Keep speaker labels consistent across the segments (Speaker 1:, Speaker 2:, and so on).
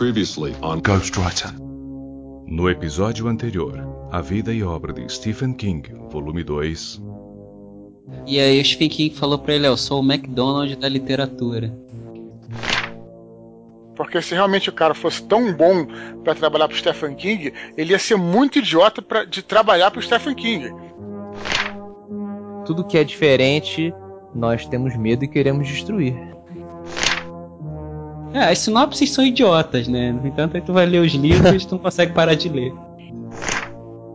Speaker 1: Previously on Ghostwriter. No episódio anterior, A Vida e Obra de Stephen King, volume 2.
Speaker 2: E aí o Stephen King falou pra ele, eu sou o McDonald's da literatura.
Speaker 3: Porque se realmente o cara fosse tão bom para trabalhar pro Stephen King, ele ia ser muito idiota pra, de trabalhar pro Stephen King.
Speaker 4: Tudo que é diferente, nós temos medo e queremos destruir.
Speaker 2: É, as sinopses são idiotas, né? No entanto, aí tu vai ler os livros e tu não consegue parar de ler.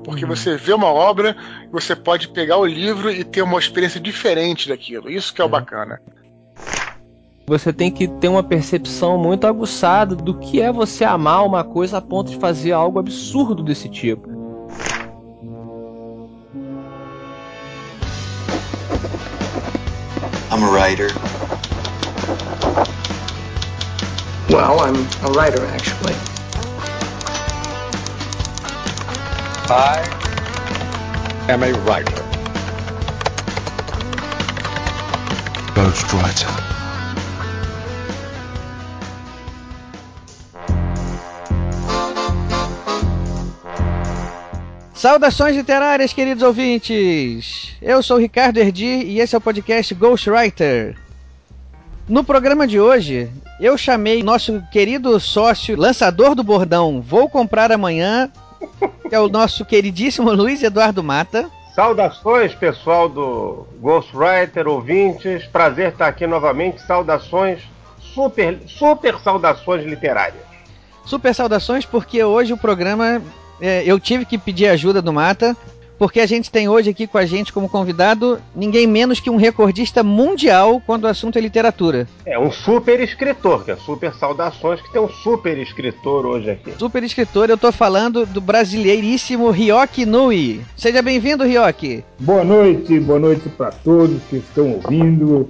Speaker 3: Porque você vê uma obra, você pode pegar o livro e ter uma experiência diferente daquilo. Isso que é o bacana.
Speaker 4: Você tem que ter uma percepção muito aguçada do que é você amar uma coisa a ponto de fazer algo absurdo desse tipo.
Speaker 5: I'm a writer.
Speaker 6: Well, I'm a writer, actually.
Speaker 7: I am a writer.
Speaker 1: Ghostwriter.
Speaker 8: Saudações literárias, queridos ouvintes! Eu sou o Ricardo Erdi e esse é o podcast Ghostwriter. No programa de hoje, eu chamei nosso querido sócio, lançador do bordão Vou Comprar Amanhã, que é o nosso queridíssimo Luiz Eduardo Mata.
Speaker 9: Saudações, pessoal do Ghostwriter, ouvintes. Prazer estar aqui novamente. Saudações, super, super saudações literárias.
Speaker 8: Super saudações, porque hoje o programa é, eu tive que pedir ajuda do Mata, porque a gente tem hoje aqui com a gente como convidado ninguém menos que um recordista mundial quando o assunto é literatura.
Speaker 9: É um super escritor, que é super saudações, que tem um super escritor hoje aqui.
Speaker 8: Super escritor, eu tô falando do brasileiríssimo Ryoki Nui. Seja bem-vindo, Ryoki.
Speaker 10: Boa noite, boa noite para todos que estão ouvindo.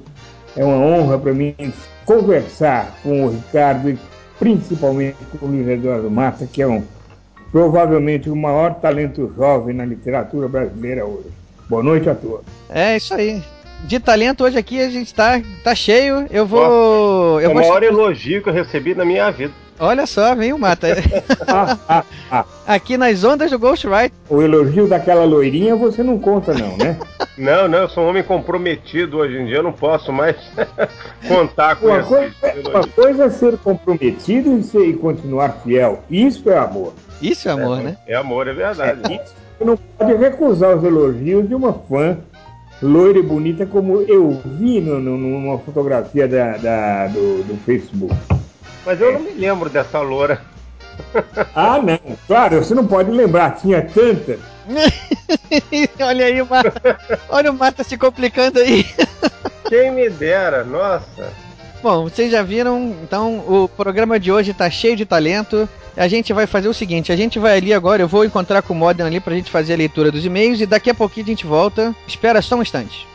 Speaker 10: É uma honra para mim conversar com o Ricardo e principalmente com o Luiz Eduardo Mata, que é um provavelmente o maior talento jovem na literatura brasileira hoje. Boa noite a todos.
Speaker 8: É isso aí. De talento hoje aqui a gente tá, tá cheio. Eu vou.
Speaker 9: é
Speaker 8: eu
Speaker 9: o
Speaker 8: vou...
Speaker 9: maior elogio que eu recebi na minha vida.
Speaker 8: Olha só, viu, Mata?
Speaker 10: Ah, ah, ah.
Speaker 8: Aqui nas ondas do Ghostwriter.
Speaker 10: O elogio daquela loirinha você não conta, não, né?
Speaker 9: Não, não, eu sou um homem comprometido hoje em dia, eu não posso mais contar com
Speaker 10: Uma
Speaker 9: esse
Speaker 10: coisa,
Speaker 9: elogio.
Speaker 10: uma coisa é ser comprometido e, ser, e continuar fiel. Isso é amor.
Speaker 8: Isso é amor, né?
Speaker 9: É amor, é verdade.
Speaker 10: Isso você não pode recusar os elogios de uma fã loira e bonita como eu vi no, no- numa fotografia da, da- do, do Facebook.
Speaker 9: Mas eu não me lembro dessa loura.
Speaker 10: Ah, não. Claro, você não pode lembrar. Tinha tanta.
Speaker 8: Olha aí o Mata. Olha o Mata se complicando aí.
Speaker 9: Quem me dera, nossa.
Speaker 8: Bom, vocês já viram, então o programa de hoje tá cheio de talento. A gente vai fazer o seguinte, a gente vai ali agora, eu vou encontrar com o Modena ali pra gente fazer a leitura dos e-mails e daqui a pouquinho a gente volta. Espera só um instante.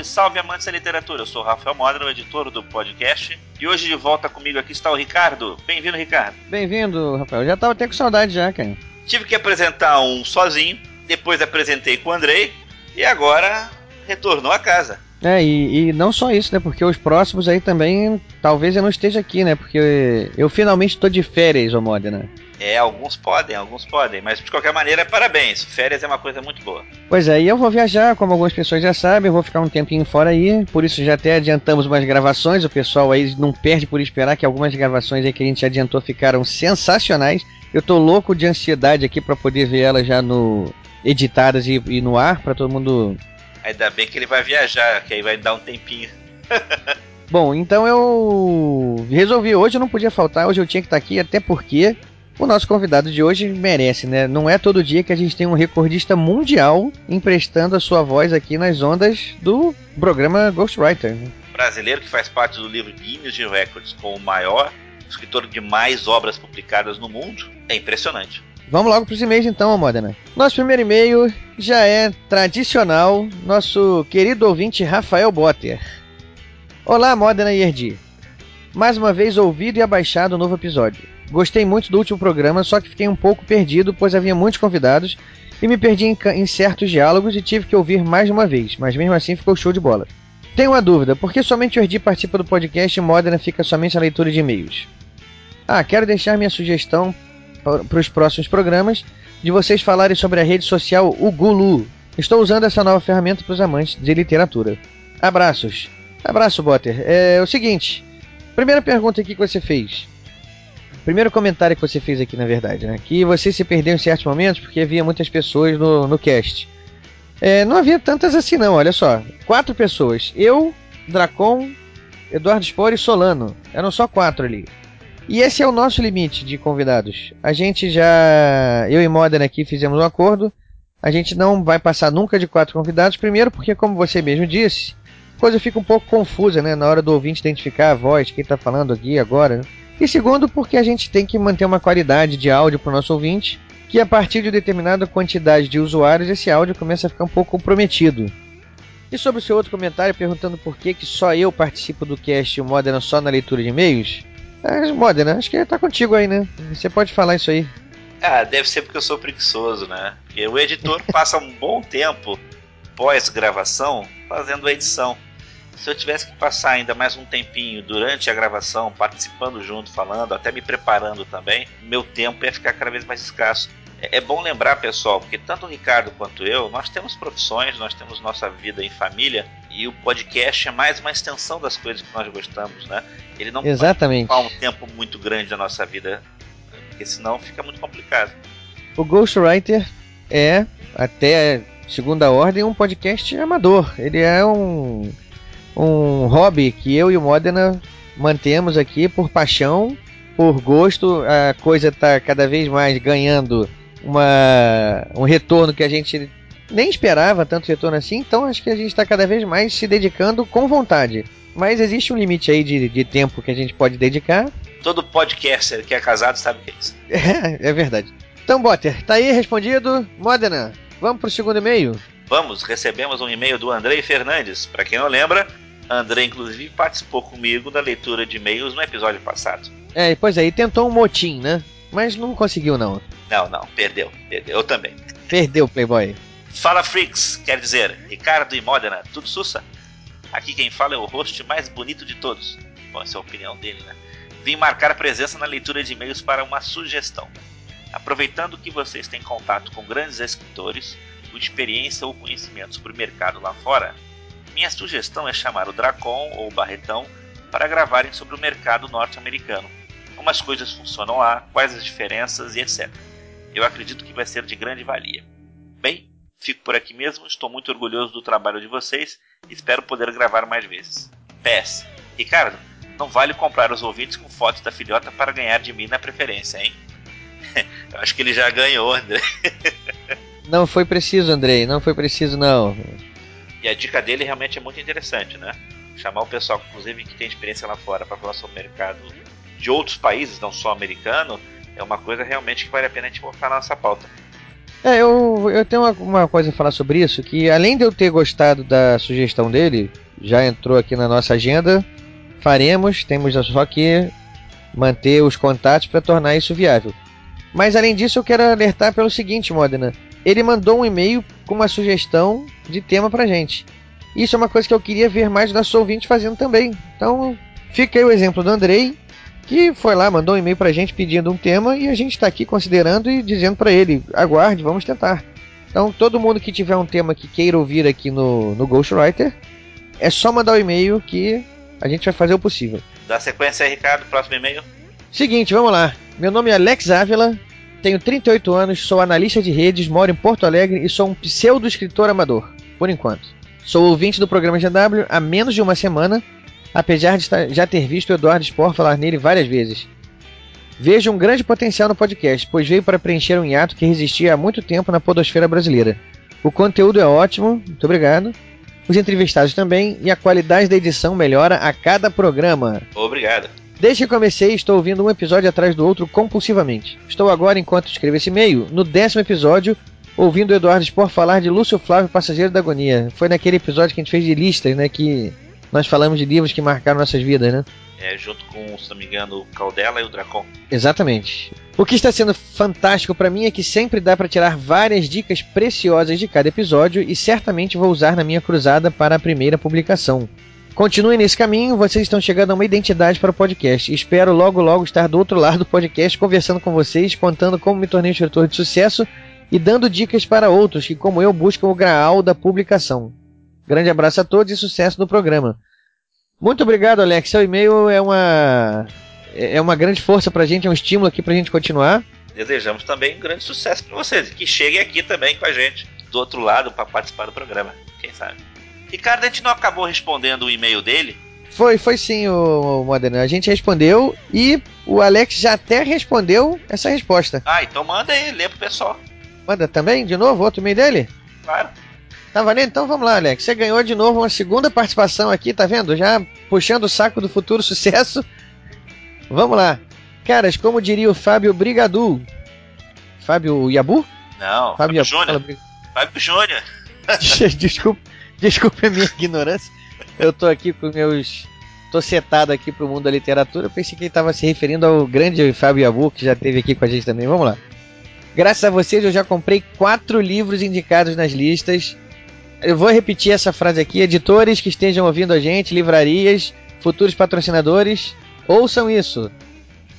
Speaker 11: Salve, salve amantes da literatura. Eu sou o Rafael Modra, o editor do podcast. E hoje de volta comigo aqui está o Ricardo. Bem-vindo, Ricardo.
Speaker 8: Bem-vindo, Rafael. Já tava até com saudade já, cara.
Speaker 11: Tive que apresentar um sozinho, depois apresentei com o Andrei e agora retornou a casa.
Speaker 8: É, e, e não só isso, né? Porque os próximos aí também, talvez eu não esteja aqui, né? Porque eu finalmente tô de férias, ô Modena.
Speaker 11: É, alguns podem, alguns podem, mas de qualquer maneira, parabéns. Férias é uma coisa muito boa.
Speaker 8: Pois é, e eu vou viajar, como algumas pessoas já sabem, eu vou ficar um tempinho fora aí, por isso já até adiantamos umas gravações, o pessoal aí não perde por esperar que algumas gravações aí que a gente adiantou ficaram sensacionais. Eu tô louco de ansiedade aqui pra poder ver elas já no editadas e, e no ar, pra todo mundo
Speaker 11: Ainda bem que ele vai viajar, que aí vai dar um tempinho.
Speaker 8: Bom, então eu resolvi hoje, eu não podia faltar, hoje eu tinha que estar aqui, até porque o nosso convidado de hoje merece, né? Não é todo dia que a gente tem um recordista mundial emprestando a sua voz aqui nas ondas do programa Ghostwriter. né?
Speaker 11: Brasileiro que faz parte do livro Guinness de Records como o maior escritor de mais obras publicadas no mundo. É impressionante.
Speaker 8: Vamos logo para os e-mails então, Modena. Nosso primeiro e-mail já é tradicional, nosso querido ouvinte Rafael Botter. Olá, Modena e Erdi.
Speaker 12: Mais uma vez ouvido e abaixado o novo episódio. Gostei muito do último programa, só que fiquei um pouco perdido, pois havia muitos convidados e me perdi em, em certos diálogos e tive que ouvir mais de uma vez, mas mesmo assim ficou show de bola. Tenho uma dúvida, por que somente o Erdi participa do podcast e Modena fica somente na leitura de e-mails? Ah, quero deixar minha sugestão para os próximos programas de vocês falarem sobre a rede social Ugulu. Estou usando essa nova ferramenta para os amantes de literatura. Abraços. Abraço, Botter. É o seguinte. Primeira pergunta aqui que você fez. Primeiro comentário que você fez aqui, na verdade, né? Que você se perdeu em certos momentos porque havia muitas pessoas no, no cast. É, não havia tantas assim, não, olha só. Quatro pessoas. Eu, Dracon, Eduardo Spor e Solano. Eram só quatro ali. E esse é o nosso limite de convidados. A gente já. Eu e Modena aqui fizemos um acordo. A gente não vai passar nunca de quatro convidados. Primeiro, porque, como você mesmo disse, a coisa fica um pouco confusa, né? Na hora do ouvinte identificar a voz, quem está falando aqui agora. Né? E segundo, porque a gente tem que manter uma qualidade de áudio para o nosso ouvinte, que a partir de determinada quantidade de usuários, esse áudio começa a ficar um pouco comprometido. E sobre o seu outro comentário perguntando por que, que só eu participo do cast Modena só na leitura de e-mails, é, Modena, acho que tá contigo aí, né? Você pode falar isso aí.
Speaker 11: Ah, deve ser porque eu sou preguiçoso, né? Porque o editor passa um bom tempo pós-gravação fazendo a edição se eu tivesse que passar ainda mais um tempinho durante a gravação, participando junto, falando, até me preparando também, meu tempo ia ficar cada vez mais escasso. É, é bom lembrar, pessoal, porque tanto o Ricardo quanto eu, nós temos profissões, nós temos nossa vida em família e o podcast é mais uma extensão das coisas que nós gostamos, né? Ele não
Speaker 12: Exatamente.
Speaker 11: pode ocupar um tempo muito grande da nossa vida, porque senão fica muito complicado.
Speaker 12: O Ghostwriter é, até segunda ordem, um podcast amador. Ele é um um hobby que eu e o Modena mantemos aqui por paixão, por gosto. A coisa está cada vez mais ganhando uma, um retorno que a gente nem esperava tanto retorno assim, então acho que a gente está cada vez mais se dedicando com vontade. Mas existe um limite aí de, de tempo que a gente pode dedicar.
Speaker 11: Todo podcaster que é casado sabe o que é isso.
Speaker 12: É, é verdade. Então, Botter, tá aí respondido. Modena, vamos pro segundo e-mail?
Speaker 11: Vamos, recebemos um e-mail do Andrei Fernandes. Para quem não lembra, Andrei, inclusive, participou comigo da leitura de e-mails no episódio passado.
Speaker 12: É, pois é, e tentou um motim, né? Mas não conseguiu, não.
Speaker 11: Não, não, perdeu. Perdeu, eu também.
Speaker 12: Perdeu, Playboy.
Speaker 11: Fala, Freaks, quer dizer, Ricardo e Modena, tudo sussa? Aqui quem fala é o host mais bonito de todos. Bom, essa é a opinião dele, né? Vim marcar presença na leitura de e-mails para uma sugestão. Aproveitando que vocês têm contato com grandes escritores, com experiência ou conhecimento sobre o mercado lá fora, minha sugestão é chamar o Dracon ou o Barretão para gravarem sobre o mercado norte-americano. Como as coisas funcionam lá, quais as diferenças e etc. Eu acredito que vai ser de grande valia. Bem, fico por aqui mesmo, estou muito orgulhoso do trabalho de vocês e espero poder gravar mais vezes. PS. Ricardo, não vale comprar os ouvintes com fotos da filhota para ganhar de mim na preferência, hein? Acho que ele já ganhou, André.
Speaker 12: Não foi preciso, Andrei, não foi preciso não.
Speaker 11: E a dica dele realmente é muito interessante, né? Chamar o pessoal, inclusive, que tem experiência lá fora para falar sobre o mercado de outros países, não só americano, é uma coisa realmente que vale a pena a gente colocar na nossa pauta.
Speaker 12: É, eu, eu tenho uma, uma coisa a falar sobre isso, que além de eu ter gostado da sugestão dele, já entrou aqui na nossa agenda, faremos, temos só que manter os contatos para tornar isso viável. Mas além disso, eu quero alertar pelo seguinte, Modena ele mandou um e-mail com uma sugestão de tema pra gente. Isso é uma coisa que eu queria ver mais nossos ouvintes fazendo também. Então, fica aí o exemplo do Andrei, que foi lá, mandou um e-mail pra gente pedindo um tema e a gente está aqui considerando e dizendo para ele: aguarde, vamos tentar. Então, todo mundo que tiver um tema que queira ouvir aqui no, no Ghostwriter, é só mandar o um e-mail que a gente vai fazer o possível.
Speaker 11: Dá sequência aí, Ricardo, próximo e-mail.
Speaker 12: Seguinte, vamos lá. Meu nome é Alex Ávila, tenho 38 anos, sou analista de redes, moro em Porto Alegre e sou um pseudo-escritor amador, por enquanto. Sou ouvinte do programa GW há menos de uma semana, apesar de já ter visto o Eduardo Spor falar nele várias vezes. Vejo um grande potencial no podcast, pois veio para preencher um hiato que resistia há muito tempo na podosfera brasileira. O conteúdo é ótimo, muito obrigado. Os entrevistados também, e a qualidade da edição melhora a cada programa.
Speaker 11: Obrigado.
Speaker 12: Desde que comecei, estou ouvindo um episódio atrás do outro compulsivamente. Estou agora, enquanto escrevo esse e-mail, no décimo episódio, ouvindo o Eduardo Spor falar de Lúcio Flávio, Passageiro da Agonia. Foi naquele episódio que a gente fez de listas, né? Que nós falamos de livros que marcaram nossas vidas, né?
Speaker 11: É, junto com, se não me engano, o Caldela e o Dracon.
Speaker 12: Exatamente. O que está sendo fantástico para mim é que sempre dá para tirar várias dicas preciosas de cada episódio e certamente vou usar na minha cruzada para a primeira publicação. Continuem nesse caminho, vocês estão chegando a uma identidade para o podcast. Espero logo logo estar do outro lado do podcast conversando com vocês, contando como me tornei um escritor de sucesso e dando dicas para outros que, como eu, buscam o graal da publicação. Grande abraço a todos e sucesso no programa. Muito obrigado, Alex. Seu e-mail é uma é uma grande força pra gente, é um estímulo aqui pra gente continuar.
Speaker 11: Desejamos também um grande sucesso para vocês que cheguem aqui também com a gente, do outro lado, para participar do programa, quem sabe. Ricardo, a gente não acabou respondendo o e-mail dele?
Speaker 12: Foi, foi sim, o Moderno. A gente respondeu e o Alex já até respondeu essa resposta.
Speaker 11: Ah, então manda aí, lê pro pessoal.
Speaker 12: Manda também, de novo, outro e-mail dele?
Speaker 11: Claro.
Speaker 12: Tá valendo? Então vamos lá, Alex. Você ganhou de novo uma segunda participação aqui, tá vendo? Já puxando o saco do futuro sucesso. Vamos lá. Caras, como diria o Fábio Brigadu. Fábio Yabu?
Speaker 11: Não,
Speaker 12: Fábio,
Speaker 11: Fábio Júnior. Fábio Júnior.
Speaker 12: desculpa, desculpa a minha ignorância. Eu tô aqui com meus. Tô setado aqui pro mundo da literatura. Eu pensei que ele estava se referindo ao grande Fábio Yabu, que já esteve aqui com a gente também. Vamos lá. Graças a vocês, eu já comprei quatro livros indicados nas listas. Eu vou repetir essa frase aqui: editores que estejam ouvindo a gente, livrarias, futuros patrocinadores, ouçam isso.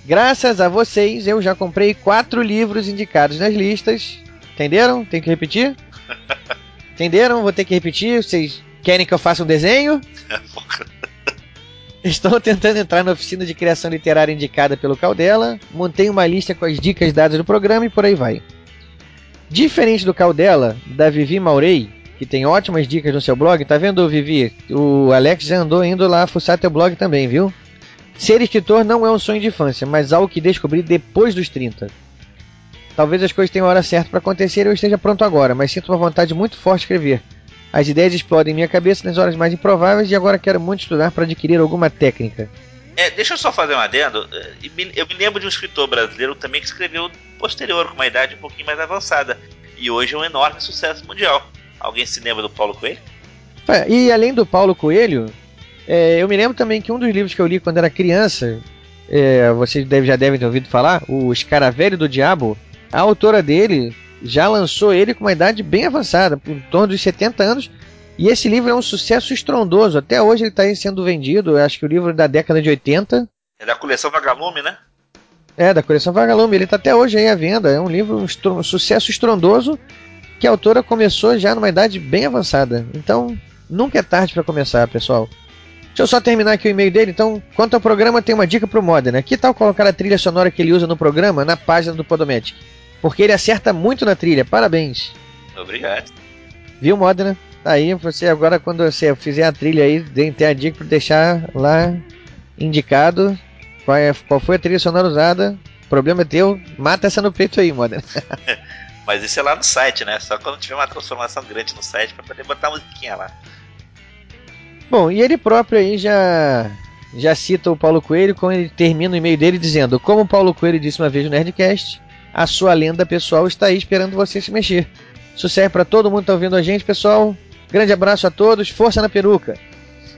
Speaker 12: Graças a vocês, eu já comprei quatro livros indicados nas listas. Entenderam? Tem que repetir? Entenderam? Vou ter que repetir. Vocês querem que eu faça um desenho? Estou tentando entrar na oficina de criação literária indicada pelo Caldela. Montei uma lista com as dicas dadas no programa e por aí vai. Diferente do Caldela, da Vivi Maurei, que tem ótimas dicas no seu blog, tá vendo, Vivi? O Alex já andou indo lá fuçar teu blog também, viu? Ser escritor não é um sonho de infância, mas algo que descobri depois dos 30. Talvez as coisas tenham a hora certa para acontecer e eu esteja pronto agora, mas sinto uma vontade muito forte de escrever. As ideias explodem em minha cabeça nas horas mais improváveis e agora quero muito estudar para adquirir alguma técnica.
Speaker 11: É, deixa eu só fazer um adendo. Eu me lembro de um escritor brasileiro também que escreveu posterior, com uma idade um pouquinho mais avançada. E hoje é um enorme sucesso mundial. Alguém se lembra do Paulo Coelho?
Speaker 12: É, e além do Paulo Coelho, é, eu me lembro também que um dos livros que eu li quando era criança, é, vocês deve, já devem ter ouvido falar, o Escaravelho do Diabo, a autora dele já lançou ele com uma idade bem avançada, por torno dos 70 anos. E esse livro é um sucesso estrondoso. Até hoje ele está sendo vendido. Acho que o livro é da década de 80.
Speaker 11: É da coleção Vagalume, né?
Speaker 12: É, da coleção Vagalume. Ele está até hoje aí à venda. É um livro, um, um sucesso estrondoso que a autora começou já numa idade bem avançada. Então, nunca é tarde para começar, pessoal. Deixa eu só terminar aqui o e-mail dele. Então, quanto ao programa, tem uma dica pro Modena. Né? Que tal colocar a trilha sonora que ele usa no programa na página do Podomatic? Porque ele acerta muito na trilha. Parabéns.
Speaker 11: Obrigado.
Speaker 12: Viu, Modena? Aí você agora, quando você fizer a trilha aí, tem a dica para deixar lá indicado qual, é, qual foi a trilha sonora usada. O problema é teu, mata essa no peito aí, Modena.
Speaker 11: Mas isso é lá no site, né? Só quando tiver uma transformação grande no site para poder botar a musiquinha lá.
Speaker 12: Bom, e ele próprio aí já já cita o Paulo Coelho quando ele termina o e-mail dele dizendo: Como o Paulo Coelho disse uma vez no Nerdcast, a sua lenda pessoal está aí esperando você se mexer. Sucesso para todo mundo que está ouvindo a gente, pessoal. Grande abraço a todos, força na peruca.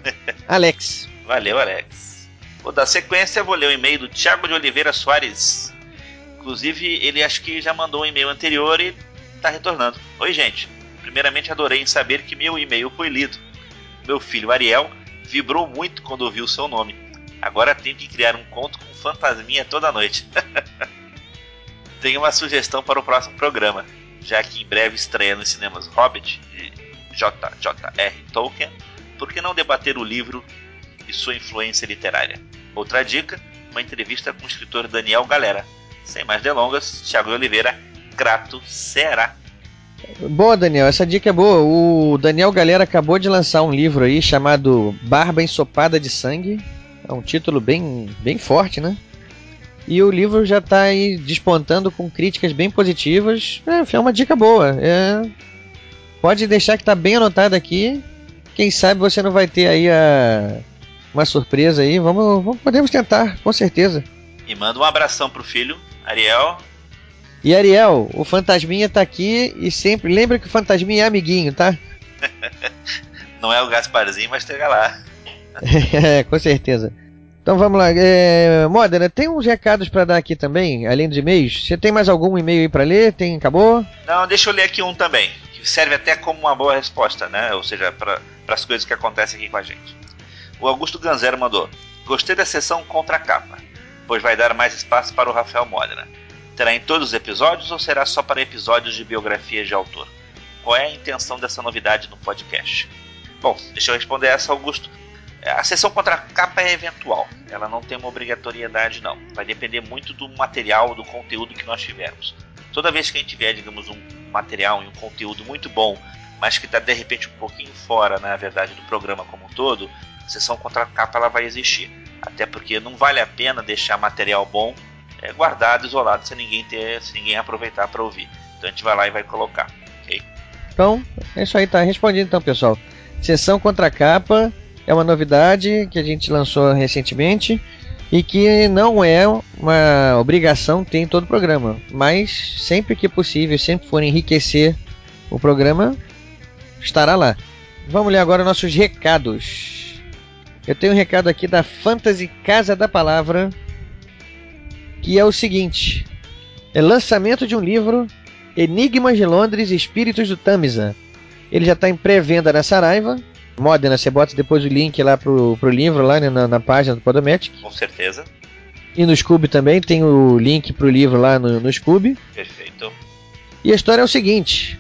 Speaker 12: Alex.
Speaker 11: Valeu, Alex. Vou dar sequência, vou ler o e-mail do Thiago de Oliveira Soares. Inclusive, ele acho que já mandou um e-mail anterior e está retornando. Oi, gente. Primeiramente, adorei em saber que meu e-mail foi lido. Meu filho Ariel vibrou muito quando ouviu o seu nome. Agora tenho que criar um conto com fantasminha toda noite. Tenho uma sugestão para o próximo programa, já que em breve estreia nos cinemas Hobbit de J.J.R. Tolkien, por que não debater o livro e sua influência literária? Outra dica, uma entrevista com o escritor Daniel Galera. Sem mais delongas, Thiago Oliveira, Crato, Ceará.
Speaker 12: Boa, Daniel, essa dica é boa. O Daniel Galera acabou de lançar um livro aí chamado Barba Ensopada de Sangue. É um título bem, bem forte, né? E o livro já está aí despontando com críticas bem positivas. É, é uma dica boa. É... Pode deixar que está bem anotado aqui. Quem sabe você não vai ter aí a... uma surpresa aí. Vamos, vamos, podemos tentar, com certeza.
Speaker 11: E manda um abração pro filho, Ariel.
Speaker 12: E Ariel, o Fantasminha tá aqui e sempre lembra que o Fantasminha é amiguinho, tá?
Speaker 11: não é o Gasparzinho, mas chega lá.
Speaker 12: é, com certeza. Então vamos lá. É, Modena, tem uns recados para dar aqui também, além dos e-mails. Você tem mais algum e-mail aí para ler? Tem, acabou?
Speaker 11: Não, deixa eu ler aqui um também, que serve até como uma boa resposta, né? Ou seja, para as coisas que acontecem aqui com a gente. O Augusto Ganzero mandou: Gostei da sessão contra a capa, pois vai dar mais espaço para o Rafael Modena. Terá em todos os episódios ou será só para episódios de biografias de autor? Qual é a intenção dessa novidade no podcast? Bom, deixa eu responder essa, Augusto. A sessão contra a capa é eventual, ela não tem uma obrigatoriedade, não. Vai depender muito do material, do conteúdo que nós tivermos. Toda vez que a gente tiver, digamos, um material e um conteúdo muito bom, mas que está de repente um pouquinho fora, na verdade, do programa como um todo, a sessão contra a capa ela vai existir. Até porque não vale a pena deixar material bom é, guardado, isolado, sem ninguém ter, sem ninguém aproveitar para ouvir. Então a gente vai lá e vai colocar, ok?
Speaker 12: Então, é isso aí, tá respondido então, pessoal. Sessão contra a capa é uma novidade que a gente lançou recentemente e que não é uma obrigação ter em todo o programa, mas sempre que possível, sempre for enriquecer o programa, estará lá. Vamos ler agora nossos recados. Eu tenho um recado aqui da Fantasy Casa da Palavra, que é o seguinte: é lançamento de um livro Enigmas de Londres Espíritos do Tamisa. Ele já está em pré-venda na Saraiva. Modena, você bota depois o link lá pro, pro livro, lá né, na, na página do Podomatic.
Speaker 11: Com certeza.
Speaker 12: E no Scooby também tem o link pro livro lá no, no Scooby.
Speaker 11: Perfeito.
Speaker 12: E a história é o seguinte: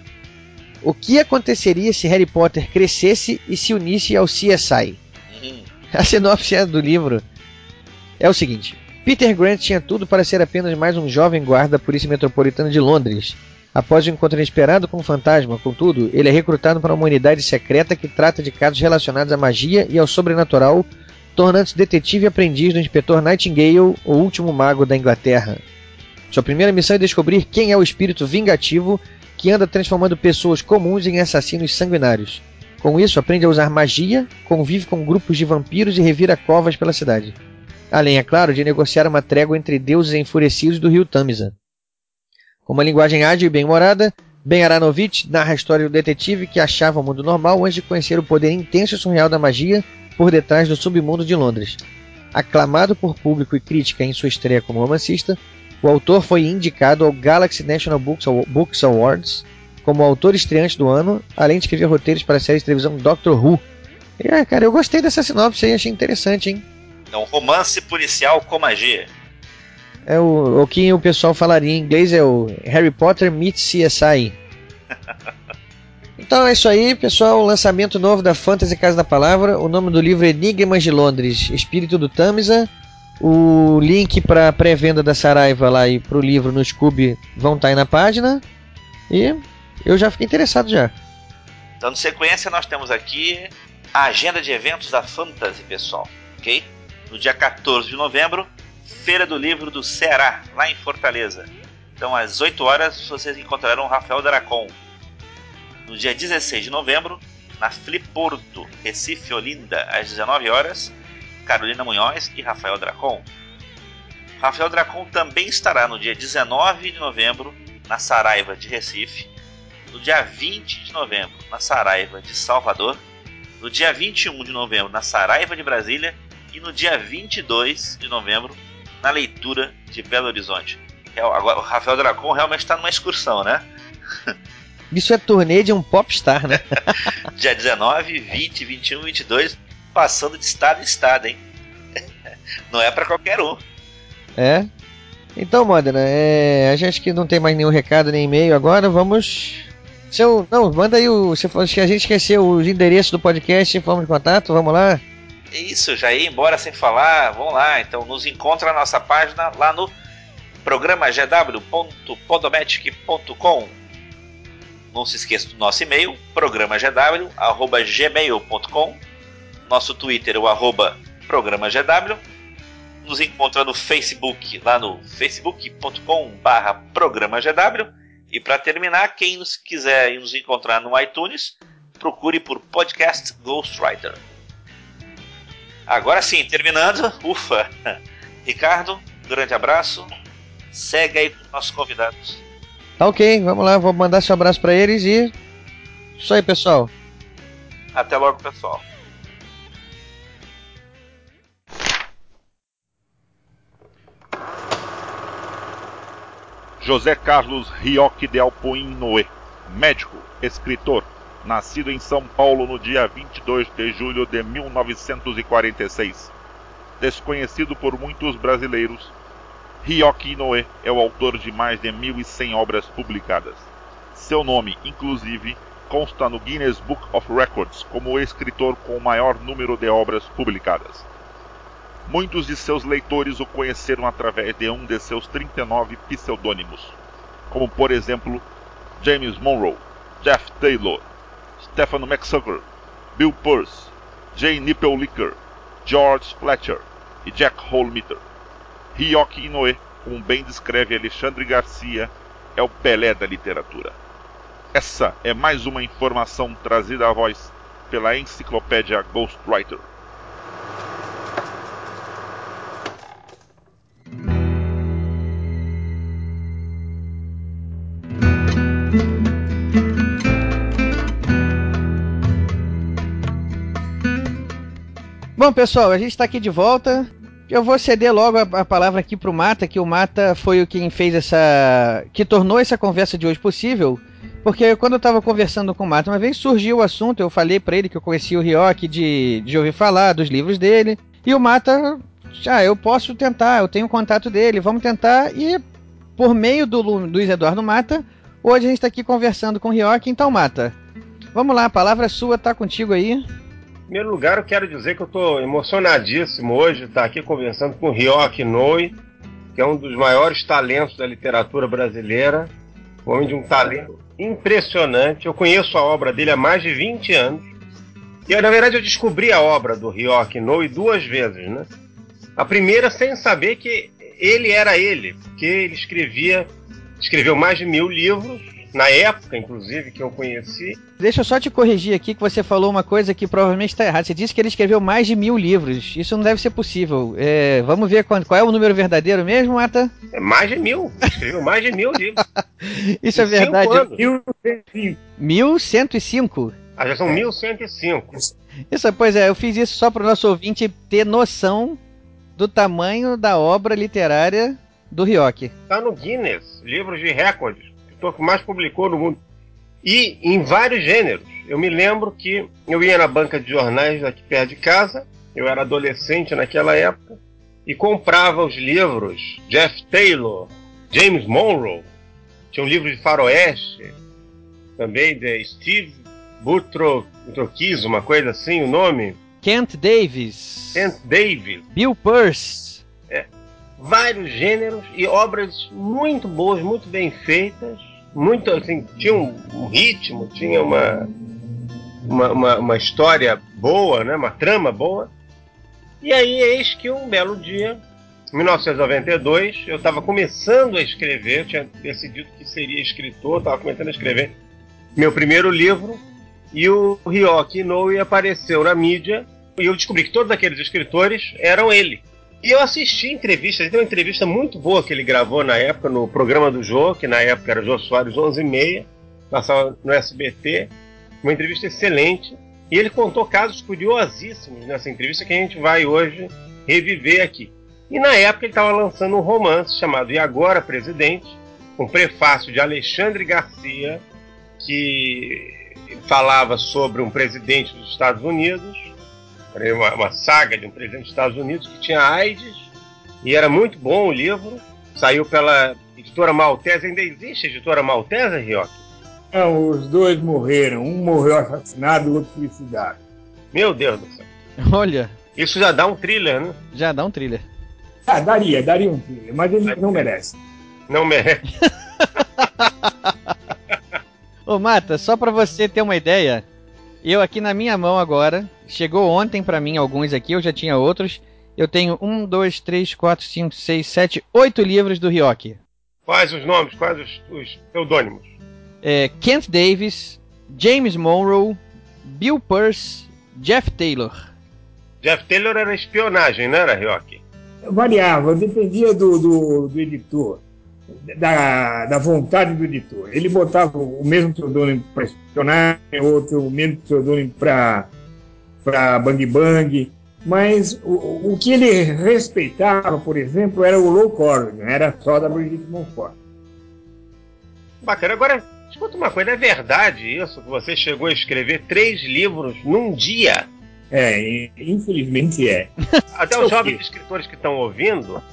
Speaker 12: O que aconteceria se Harry Potter crescesse e se unisse ao CSI?
Speaker 11: Uhum.
Speaker 12: A sinopse do livro é o seguinte: Peter Grant tinha tudo para ser apenas mais um jovem guarda da Polícia Metropolitana de Londres. Após o um encontro inesperado com um fantasma, contudo, ele é recrutado para uma unidade secreta que trata de casos relacionados à magia e ao sobrenatural, tornando-se detetive e aprendiz do inspetor Nightingale, o último mago da Inglaterra. Sua primeira missão é descobrir quem é o espírito vingativo que anda transformando pessoas comuns em assassinos sanguinários. Com isso, aprende a usar magia, convive com grupos de vampiros e revira covas pela cidade. Além, é claro, de negociar uma trégua entre deuses enfurecidos do rio Tamisa. Com uma linguagem ágil e bem-humorada, Ben Aranovich narra a história do detetive que achava o mundo normal antes de conhecer o poder intenso e surreal da magia por detrás do submundo de Londres. Aclamado por público e crítica em sua estreia como romancista, o autor foi indicado ao Galaxy National Books Awards como autor estreante do ano, além de escrever roteiros para a série de televisão Doctor Who. E, ah, cara, eu gostei dessa sinopse aí, achei interessante, hein?
Speaker 11: É um romance policial com magia.
Speaker 12: É o, o que o pessoal falaria em inglês é o Harry Potter meets CSI. Então é isso aí, pessoal. Lançamento novo da Fantasy Casa da Palavra. O nome do livro é Enigmas de Londres, Espírito do Tamisa. O link para pré-venda da Saraiva lá e para o livro no Scooby vão estar tá aí na página. E eu já fiquei interessado já.
Speaker 11: Dando sequência, nós temos aqui a agenda de eventos da Fantasy, pessoal. Ok? No dia 14 de novembro, Feira do Livro do Ceará, lá em Fortaleza. Então, às 8 horas, vocês encontrarão Rafael Dracon. No dia 16 de novembro, na Fliporto, Recife, Olinda, às 19 horas, Carolina Munhoz e Rafael Dracon. Rafael Dracon também estará no dia 19 de novembro, na Saraiva de Recife. No dia 20 de novembro, na Saraiva de Salvador. No dia 21 de novembro, na Saraiva de Brasília. E no dia 22 de novembro, na leitura de Belo Horizonte. Agora, o Rafael Dracon realmente está numa excursão, né?
Speaker 12: Isso é turnê de um popstar, né?
Speaker 11: Dia 19, 20, 21, 22, passando de estado em estado, hein? Não é para qualquer um.
Speaker 12: É. Então, Modena, é... a gente que não tem mais nenhum recado nem e-mail agora, vamos. Seu... Não, manda aí o. Você falou que a gente esqueceu os endereços do podcast em forma de contato, vamos lá.
Speaker 11: É isso, já ia embora sem falar. Vamos lá, então nos encontra na nossa página lá no programa gw.podomatic.com. Não se esqueça do nosso e-mail, programagw.gmail.com. Nosso Twitter, o arroba programagw. Nos encontra no Facebook, lá no facebook.com.br programagw. E para terminar, quem nos quiser nos encontrar no iTunes, procure por Podcast Ghostwriter. Agora sim, terminando, ufa. Ricardo, grande abraço. Segue aí com os nossos convidados.
Speaker 12: Tá ok, vamos lá, vou mandar esse abraço para eles e. Isso aí, pessoal.
Speaker 11: Até logo, pessoal.
Speaker 5: José Carlos Rioque de Alpoin Noé, médico, escritor, nascido em São Paulo no dia 22 de julho de 1946. Desconhecido por muitos brasileiros, Ryoki Inoue é o autor de mais de 1.100 obras publicadas. Seu nome, inclusive, consta no Guinness Book of Records como o escritor com o maior número de obras publicadas. Muitos de seus leitores o conheceram através de um de seus 39 pseudônimos, como por exemplo James Monroe, Jeff Taylor, Stephen McSucker, Bill Pearce, J. Nippellicker, George Fletcher e Jack Holmeter. Ryoki Inoue, como bem descreve Alexandre Garcia, é o Pelé da literatura. Essa é mais uma informação trazida à voz pela enciclopédia Ghostwriter.
Speaker 8: Bom, pessoal, a gente está aqui de volta. Eu vou ceder logo a, a, palavra aqui pro Mata, que o Mata foi o quem fez essa. que tornou essa conversa de hoje possível. Porque quando eu estava conversando com o Mata, uma vez surgiu o assunto, eu falei para ele que eu conhecia o Ryoki de, de ouvir falar dos livros dele. E o Mata, ah, eu posso tentar, eu tenho contato dele, vamos tentar. E por meio do Luiz Eduardo Mata, hoje a gente está aqui conversando com o Ryoki. Então, Mata, vamos lá, a palavra sua tá contigo aí
Speaker 9: primeiro lugar, eu quero dizer que eu estou emocionadíssimo hoje estar aqui conversando com o Ryoki Noi, que é um dos maiores talentos da literatura brasileira, um homem de um talento impressionante. Eu conheço a obra dele há mais de 20 anos. E na verdade eu descobri a obra do Ryoki Noi duas vezes, né? A primeira sem saber que ele era ele, porque ele escrevia, escreveu mais de mil livros na época, inclusive, que eu conheci.
Speaker 8: Deixa eu só te corrigir aqui que você falou uma coisa que provavelmente está errada. Você disse que ele escreveu mais de mil livros. Isso não deve ser possível. É, vamos ver qual, qual, é o número verdadeiro mesmo, Marta?
Speaker 9: É mais de mil. Escreveu mais de mil livros.
Speaker 8: Isso é verdade. 1105.
Speaker 9: Ah, já são é. 1105.
Speaker 8: Isso, pois é, eu fiz isso só para o nosso ouvinte ter noção do tamanho da obra literária do Ryoki.
Speaker 9: Está no Guinness, livros de recordes escritor que mais publicou no mundo. E em vários gêneros. Eu me lembro que eu ia na banca de jornais aqui perto de casa, eu era adolescente naquela época, e comprava os livros Jeff Taylor, James Monroe, tinha um livro de faroeste, também de Steve Butro-Kiss, uma coisa assim, o nome.
Speaker 8: Kent Davis.
Speaker 9: Kent Davis.
Speaker 8: Bill Pearce.
Speaker 9: É. Vários gêneros e obras muito boas, muito bem feitas muito assim, tinha um, um ritmo, tinha uma, uma, uma, uma, história boa, né? uma trama boa. E aí, eis que um belo dia, 1992, eu estava começando a escrever, eu tinha decidido que seria escritor, estava começando a escrever meu primeiro livro, e o Ryoki Inoue apareceu na mídia, e eu descobri que todos aqueles escritores eram ele. E eu assisti entrevistas, tem uma entrevista muito boa que ele gravou na época no programa do Jô, que na época era Jô Soares 11 e meia, passava no SBT, uma entrevista excelente. E ele contou casos curiosíssimos nessa entrevista que a gente vai hoje reviver aqui. E na época ele estava lançando um romance chamado E Agora Presidente, um prefácio de Alexandre Garcia, que falava sobre um presidente dos Estados Unidos uma, uma saga de um presidente dos Estados Unidos que tinha AIDS e era muito bom o livro. Saiu pela editora Maltese. Ainda existe a editora Maltese, Rioque?
Speaker 10: Não, os dois morreram. Um morreu assassinado, o outro suicidado.
Speaker 9: Meu Deus do céu.
Speaker 8: Olha.
Speaker 9: Isso já dá um thriller, né?
Speaker 8: Já dá um thriller.
Speaker 10: Ah, daria, daria um thriller, mas ele não merece.
Speaker 9: Não merece.
Speaker 8: Ô, Mata, só para você ter uma ideia, eu aqui na minha mão agora, chegou ontem para mim alguns aqui, eu já tinha outros. Eu tenho um, dois, três, quatro, cinco, seis, sete, oito livros do Ryoki.
Speaker 9: Quais os nomes? Quais os, os pseudônimos?
Speaker 8: É, Kent Davis, James Monroe, Bill Pearce, Jeff Taylor.
Speaker 9: Jeff Taylor era espionagem, não era, Ryoki?
Speaker 10: Variava, dependia do, do, do editor da, da vontade do editor. Ele botava o mesmo pseudônimo para espionagem, outro o mesmo pseudônimo para Bang Bang, mas o, o que ele respeitava, por exemplo, era o low Corrigan, era só da Brigitte Monfort.
Speaker 9: Bacana. Agora, escuta uma coisa, é verdade isso? Que você chegou a escrever três livros num dia?
Speaker 10: É, infelizmente é.
Speaker 9: Até os jovens escritores que estão ouvindo,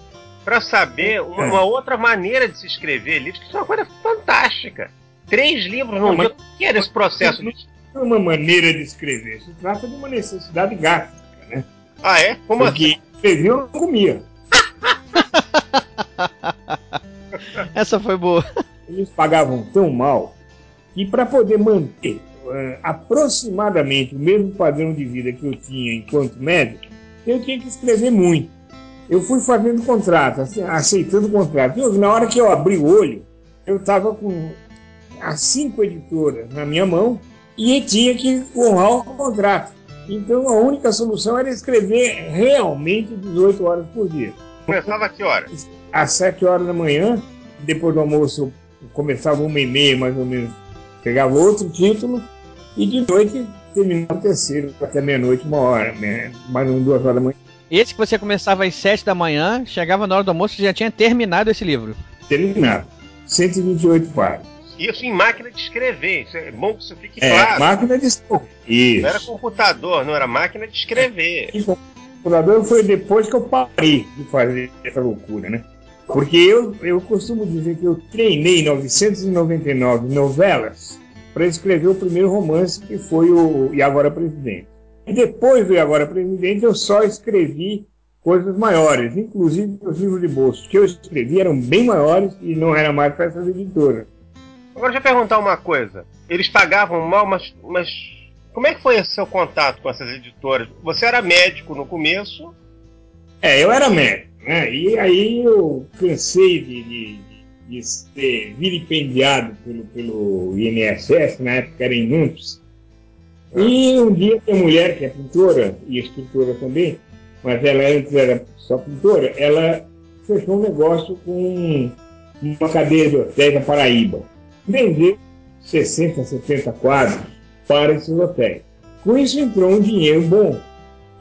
Speaker 9: para saber uma, uma, outra maneira de se escrever livros, que isso é uma coisa fantástica. Três livros num dia. O que era esse processo?
Speaker 10: Não é uma maneira de escrever, se trata de uma necessidade gástrica, né?
Speaker 9: Ah, é? Como
Speaker 10: Porque
Speaker 9: assim?
Speaker 10: escrever eu não comia.
Speaker 8: Essa foi boa.
Speaker 10: Eles pagavam tão mal que para poder manter uh, aproximadamente o mesmo padrão de vida que eu tinha enquanto médico, eu tinha que escrever muito. Eu fui fazendo contrato, assim, aceitando contrato. Eu, na hora que eu abri o olho, eu estava com as cinco editoras na minha mão e tinha que honrar o contrato. Então a única solução era escrever realmente 18 horas por dia.
Speaker 9: Começava a que horas?
Speaker 10: Às 7 horas da manhã, depois do almoço começava uma e meia mais ou menos, pegava outro título e de noite terminava o terceiro, até meia-noite, uma hora, né? mais ou menos duas horas da manhã.
Speaker 8: Esse que você começava às 7 da manhã, chegava na hora do almoço e já tinha terminado esse livro.
Speaker 10: Terminado. 128 páginas.
Speaker 9: Isso em máquina de escrever. Isso é bom que isso fique
Speaker 10: É,
Speaker 9: claro.
Speaker 10: máquina de escrever. Isso.
Speaker 9: Não era computador, não era máquina de escrever.
Speaker 10: E computador foi depois que eu parei de fazer essa loucura, né? Porque eu, eu costumo dizer que eu treinei 999 novelas para escrever o primeiro romance, que foi o E Agora Presidente. E depois E Agora Presidente, eu só escrevi coisas maiores, inclusive os livros de bolso que eu escrevi eram bem maiores e não era mais para essas editoras.
Speaker 9: Agora deixa eu perguntar uma coisa. Eles pagavam mal, mas, mas como é que foi esse seu contato com essas editoras? Você era médico no começo?
Speaker 10: É, eu era médico, né? E aí eu cansei de, de, de ser vilipendiado pelo, pelo INSS, na época era Inuntes. E um dia tem uma mulher que é pintora e escritora também, mas ela antes era só pintora, ela fechou um negócio com uma cadeia de hotéis da Paraíba. Vendeu 60, 70 quadros para esses hotéis. Com isso entrou um dinheiro bom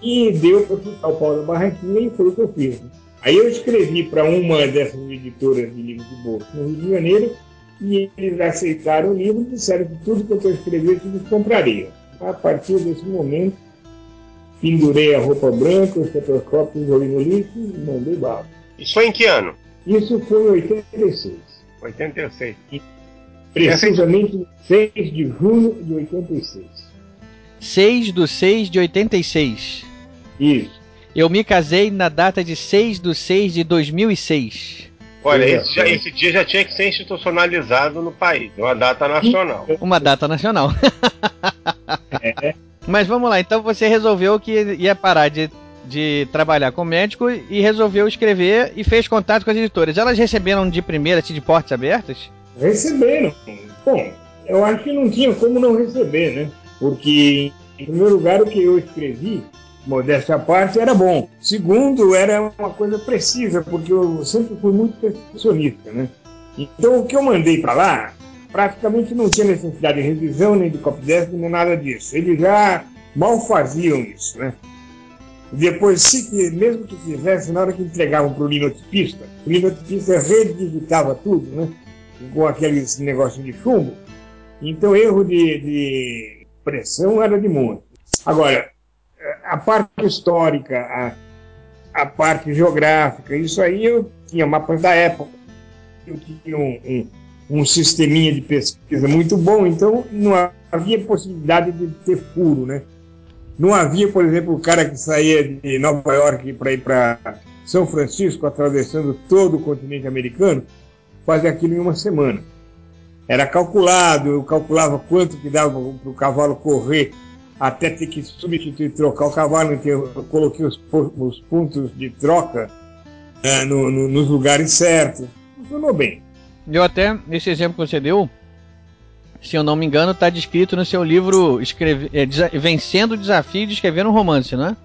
Speaker 10: e deu para o pau da barraquinha e foi o que eu fiz. Aí eu escrevi para uma dessas editoras de livros de bolso no Rio de Janeiro e eles aceitaram o livro e disseram que tudo que eu escrevesse eles comprariam. A partir desse momento, pendurei a roupa branca, o estetoscópio, joguei no lixo e mandei bala.
Speaker 9: Isso foi em que ano?
Speaker 10: Isso foi em 86.
Speaker 9: 86.
Speaker 10: Precisamente 6 de junho de 86.
Speaker 8: 6 de 6 de 86.
Speaker 10: Isso.
Speaker 8: Eu me casei na data de 6 de 6 de 2006.
Speaker 9: Olha, esse, já- esse dia já tinha que ser institucionalizado no país, uma data nacional.
Speaker 8: Uma data nacional. Mas vamos lá, então você resolveu que ia parar de, de trabalhar com médico e resolveu escrever e fez contato com as editoras. Elas receberam de primeira, assim, de portas abertas?
Speaker 10: Receberam. Bom, eu acho que não tinha como não receber, né? Porque, em primeiro lugar, o que eu escrevi, modéstia à parte, era bom. Segundo, era uma coisa precisa, porque eu sempre fui muito perfeccionista, né? Então, o que eu mandei para lá, praticamente não tinha necessidade de revisão, nem de copy-desk, nem nada disso. Eles já mal faziam isso, né? Depois, se, mesmo que fizesse, na hora que entregavam para o linotipista, o linotipista redigitava tudo, né? Com aqueles negócios de chumbo. Então, erro de, de pressão era de monte. Agora, a parte histórica, a, a parte geográfica, isso aí eu tinha mapas da época. Eu tinha um, um, um sisteminha de pesquisa muito bom, então não havia possibilidade de ter furo, né? Não havia, por exemplo, o cara que saía de Nova York para ir para São Francisco, atravessando todo o continente americano, fazer aquilo em uma semana. Era calculado, eu calculava quanto que dava para o cavalo correr até ter que substituir, trocar o cavalo, então eu coloquei os, os pontos de troca eh, no- no- nos lugares certos. Funcionou bem.
Speaker 8: Eu até, esse exemplo que você deu, se eu não me engano, está descrito no seu livro escreve, é, Vencendo o Desafio de Escrever um Romance, não é?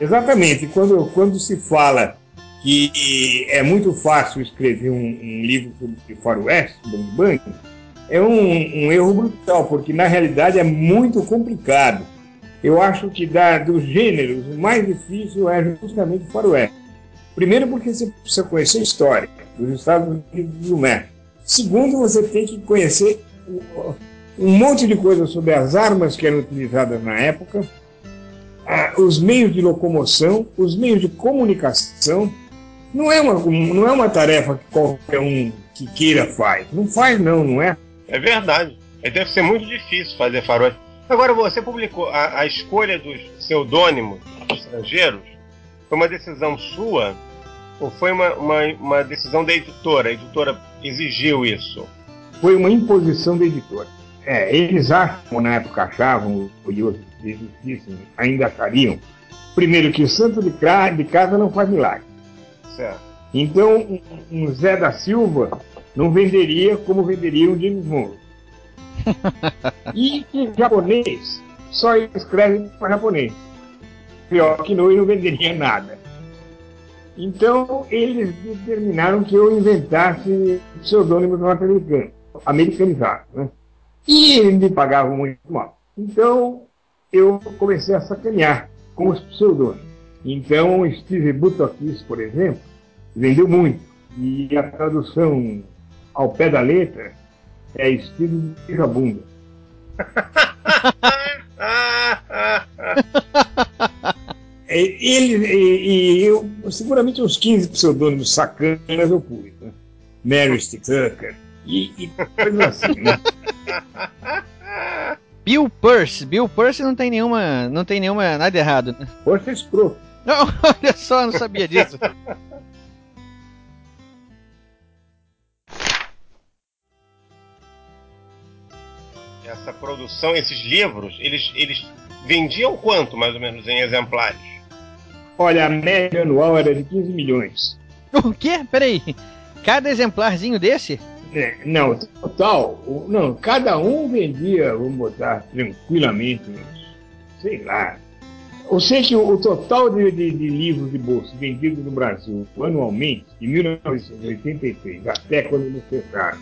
Speaker 10: Exatamente. Quando, quando se fala que é muito fácil escrever um, um livro sobre faroeste, Bang Bang, é um, um erro brutal, porque na realidade é muito complicado. Eu acho que da, dos gêneros, o mais difícil é justamente o faroeste. Primeiro porque você precisa conhecer a história dos Estados Unidos do México. Segundo, você tem que conhecer um monte de coisas sobre as armas que eram utilizadas na época, os meios de locomoção, os meios de comunicação. Não é uma, não é uma tarefa que qualquer um que queira faz. Não faz, não, não é?
Speaker 9: É verdade. Deve ser muito difícil fazer faroeste. Agora, você publicou a, a escolha dos pseudônimos estrangeiros. Foi uma decisão sua ou foi uma, uma, uma decisão da editora? A editora exigiu isso?
Speaker 10: Foi uma imposição da editora. É, eles acham, na época achavam, e outros dizem, ainda achariam, primeiro que o santo de, de casa não faz milagre.
Speaker 9: Certo.
Speaker 10: Então, um, Zé da Silva não venderia como venderia um James Monroe. e em japonês só escreve para japonês. Pior que não, e não venderia nada. Então eles determinaram que eu inventasse pseudônimos norte-americanos, americanizados. Né? E eles me pagavam muito mal. Então eu comecei a sacanear com os pseudônimos. Então Steve Butokis, por exemplo, vendeu muito. E a tradução ao pé da letra é Steve Bunda. Ele e, e, eu, seguramente uns 15 pseudônimos sacanas eu pus. Né? Mary Tucker e, e coisas assim, né?
Speaker 8: Bill Purse. Bill Purse não tem nenhuma. Não tem nenhuma. nada errado, né?
Speaker 10: Purse é escroto.
Speaker 8: Não, olha só, eu não sabia disso.
Speaker 9: Essa produção, esses livros, eles, eles vendiam quanto, mais ou menos, em exemplares?
Speaker 10: Olha, a média anual era de 15 milhões.
Speaker 8: O quê? Peraí. Cada exemplarzinho desse?
Speaker 10: É, não, total. Não, cada um vendia, vamos botar tranquilamente, sei lá. Eu sei que o, total de, de, de, livros de bolsa vendidos no Brasil anualmente, de 1983 até quando eles fecharam,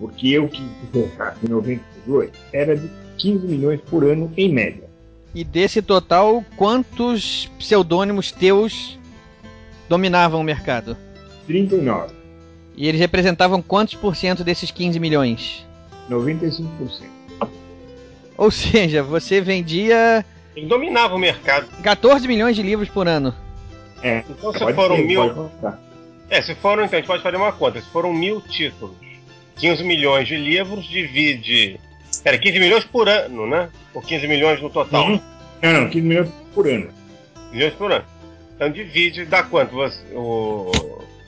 Speaker 10: porque eu que fecharam em 92, era de 15 milhões por ano em média.
Speaker 8: E desse total, quantos pseudônimos teus dominavam o mercado?
Speaker 10: 39.
Speaker 8: E eles representavam quantos por cento desses 15 milhões?
Speaker 10: 95%.
Speaker 8: Ou seja, você vendia.
Speaker 9: Ele dominava o mercado.
Speaker 8: 14 milhões de livros por ano.
Speaker 10: É.
Speaker 9: Então se foram ser, mil. É, se foram, então a gente pode fazer uma conta. Se foram mil títulos, 15 milhões de livros, divide Era 15 milhões por ano, né? Ou 15 milhões no total? Uhum.
Speaker 10: Não, não, 15 milhões por ano.
Speaker 9: Milhões por ano. Então divide, dá quanto? Você, o,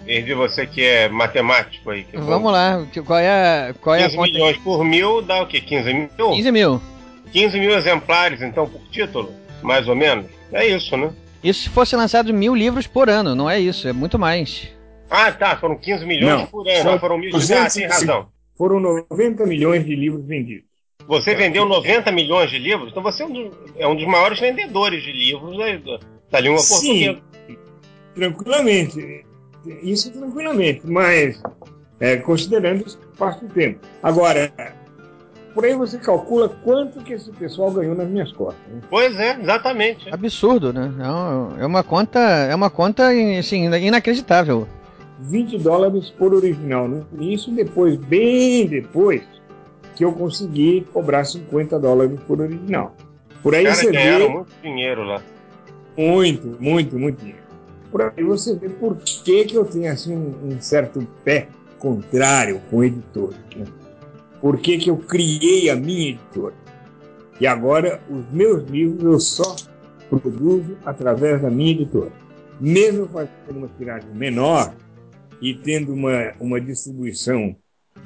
Speaker 9: Erdi, você que é matemático aí.
Speaker 8: Vamos lá, qual é, qual é
Speaker 9: 15 a conta? milhões por mil dá o quê? 15 mil?
Speaker 8: 15 mil.
Speaker 9: 15 mil exemplares, então, por título, mais ou menos? É isso, né?
Speaker 8: Isso se fosse lançado mil livros por ano, não é isso, é muito mais.
Speaker 9: Ah, tá, foram 15 milhões não, por ano, foram mil. Ah, tem razão.
Speaker 10: Foram 90 milhões de livros vendidos.
Speaker 9: Você vendeu 90 milhões de livros, então você é um dos, é um dos maiores vendedores de livros né, da língua
Speaker 10: Sim, portuguesa. Tranquilamente. Isso tranquilamente, mas é, considerando o espaço do tempo. Agora, por aí você calcula quanto que esse pessoal ganhou nas minhas costas. Né?
Speaker 9: Pois é, exatamente.
Speaker 8: Absurdo, né? É uma conta, é uma conta assim, inacreditável.
Speaker 10: 20 dólares por original, né? E isso depois, bem depois, que eu consegui cobrar 50 dólares por original. Por aí
Speaker 9: você vê. muito dinheiro lá.
Speaker 10: Muito, muito, muito dinheiro. Por aí você vê por que, que eu tenho assim um, um certo pé contrário com o editor. Né? Por que, que eu criei a minha editora. E agora os meus livros eu só produzo através da minha editora. Mesmo fazendo uma tiragem menor e tendo uma, uma distribuição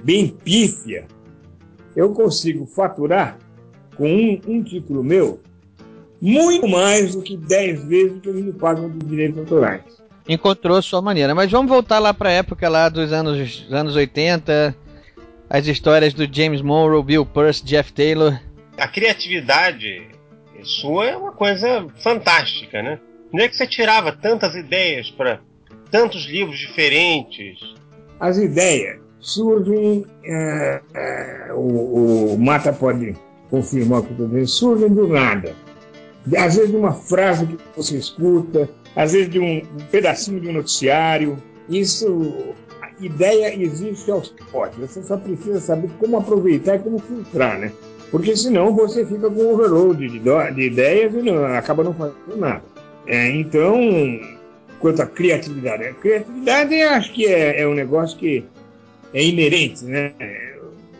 Speaker 10: bem pífia, eu consigo faturar com um, um título meu muito mais do que 10 vezes o que eles me pagam de direitos autorais.
Speaker 8: Encontrou a sua maneira. Mas vamos voltar lá para a época lá dos anos, anos 80, as histórias do James Monroe, Bill Pearce, Jeff Taylor.
Speaker 9: A criatividade sua é uma coisa fantástica, né? Onde é que você tirava tantas ideias para tantos livros diferentes?
Speaker 10: As ideias surgem, é, é, o, o, Mata pode confirmar o que estou dizendo, surgem do nada. Às vezes de uma frase que você escuta, às vezes de um, um pedacinho de um noticiário. Isso, ideia existe aos potes. Você só precisa saber como aproveitar e como filtrar, né? Porque senão você fica com overload de, de ideias e não, acaba não fazendo nada. É, então, quanto à criatividade, a criatividade eu acho que é, é um negócio que é inerente, né?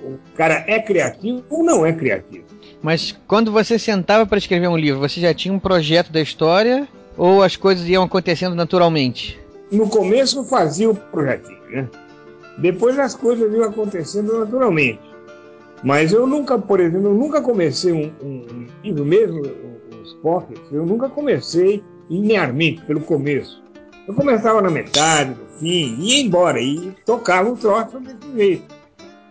Speaker 10: O cara é criativo ou não é criativo.
Speaker 8: Mas quando você sentava para escrever um livro, você já tinha um projeto da história ou as coisas iam acontecendo naturalmente?
Speaker 10: No começo eu fazia o projetinho, né? Depois as coisas iam acontecendo naturalmente. Mas eu nunca, por exemplo, eu nunca comecei um, um livro mesmo, os pockets, eu nunca comecei linearmente pelo começo. Eu começava na metade, no fim, ia embora e tocava o troço desse jeito.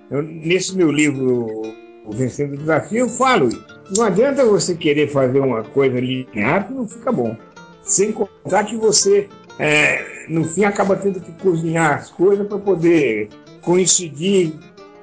Speaker 10: Eu, nesse meu livro, O Vencendo o Desafio, eu falo isso. Não adianta você querer fazer uma coisa linear que não fica bom. Sem contar que você, é, no fim, acaba tendo que cozinhar as coisas para poder coincidir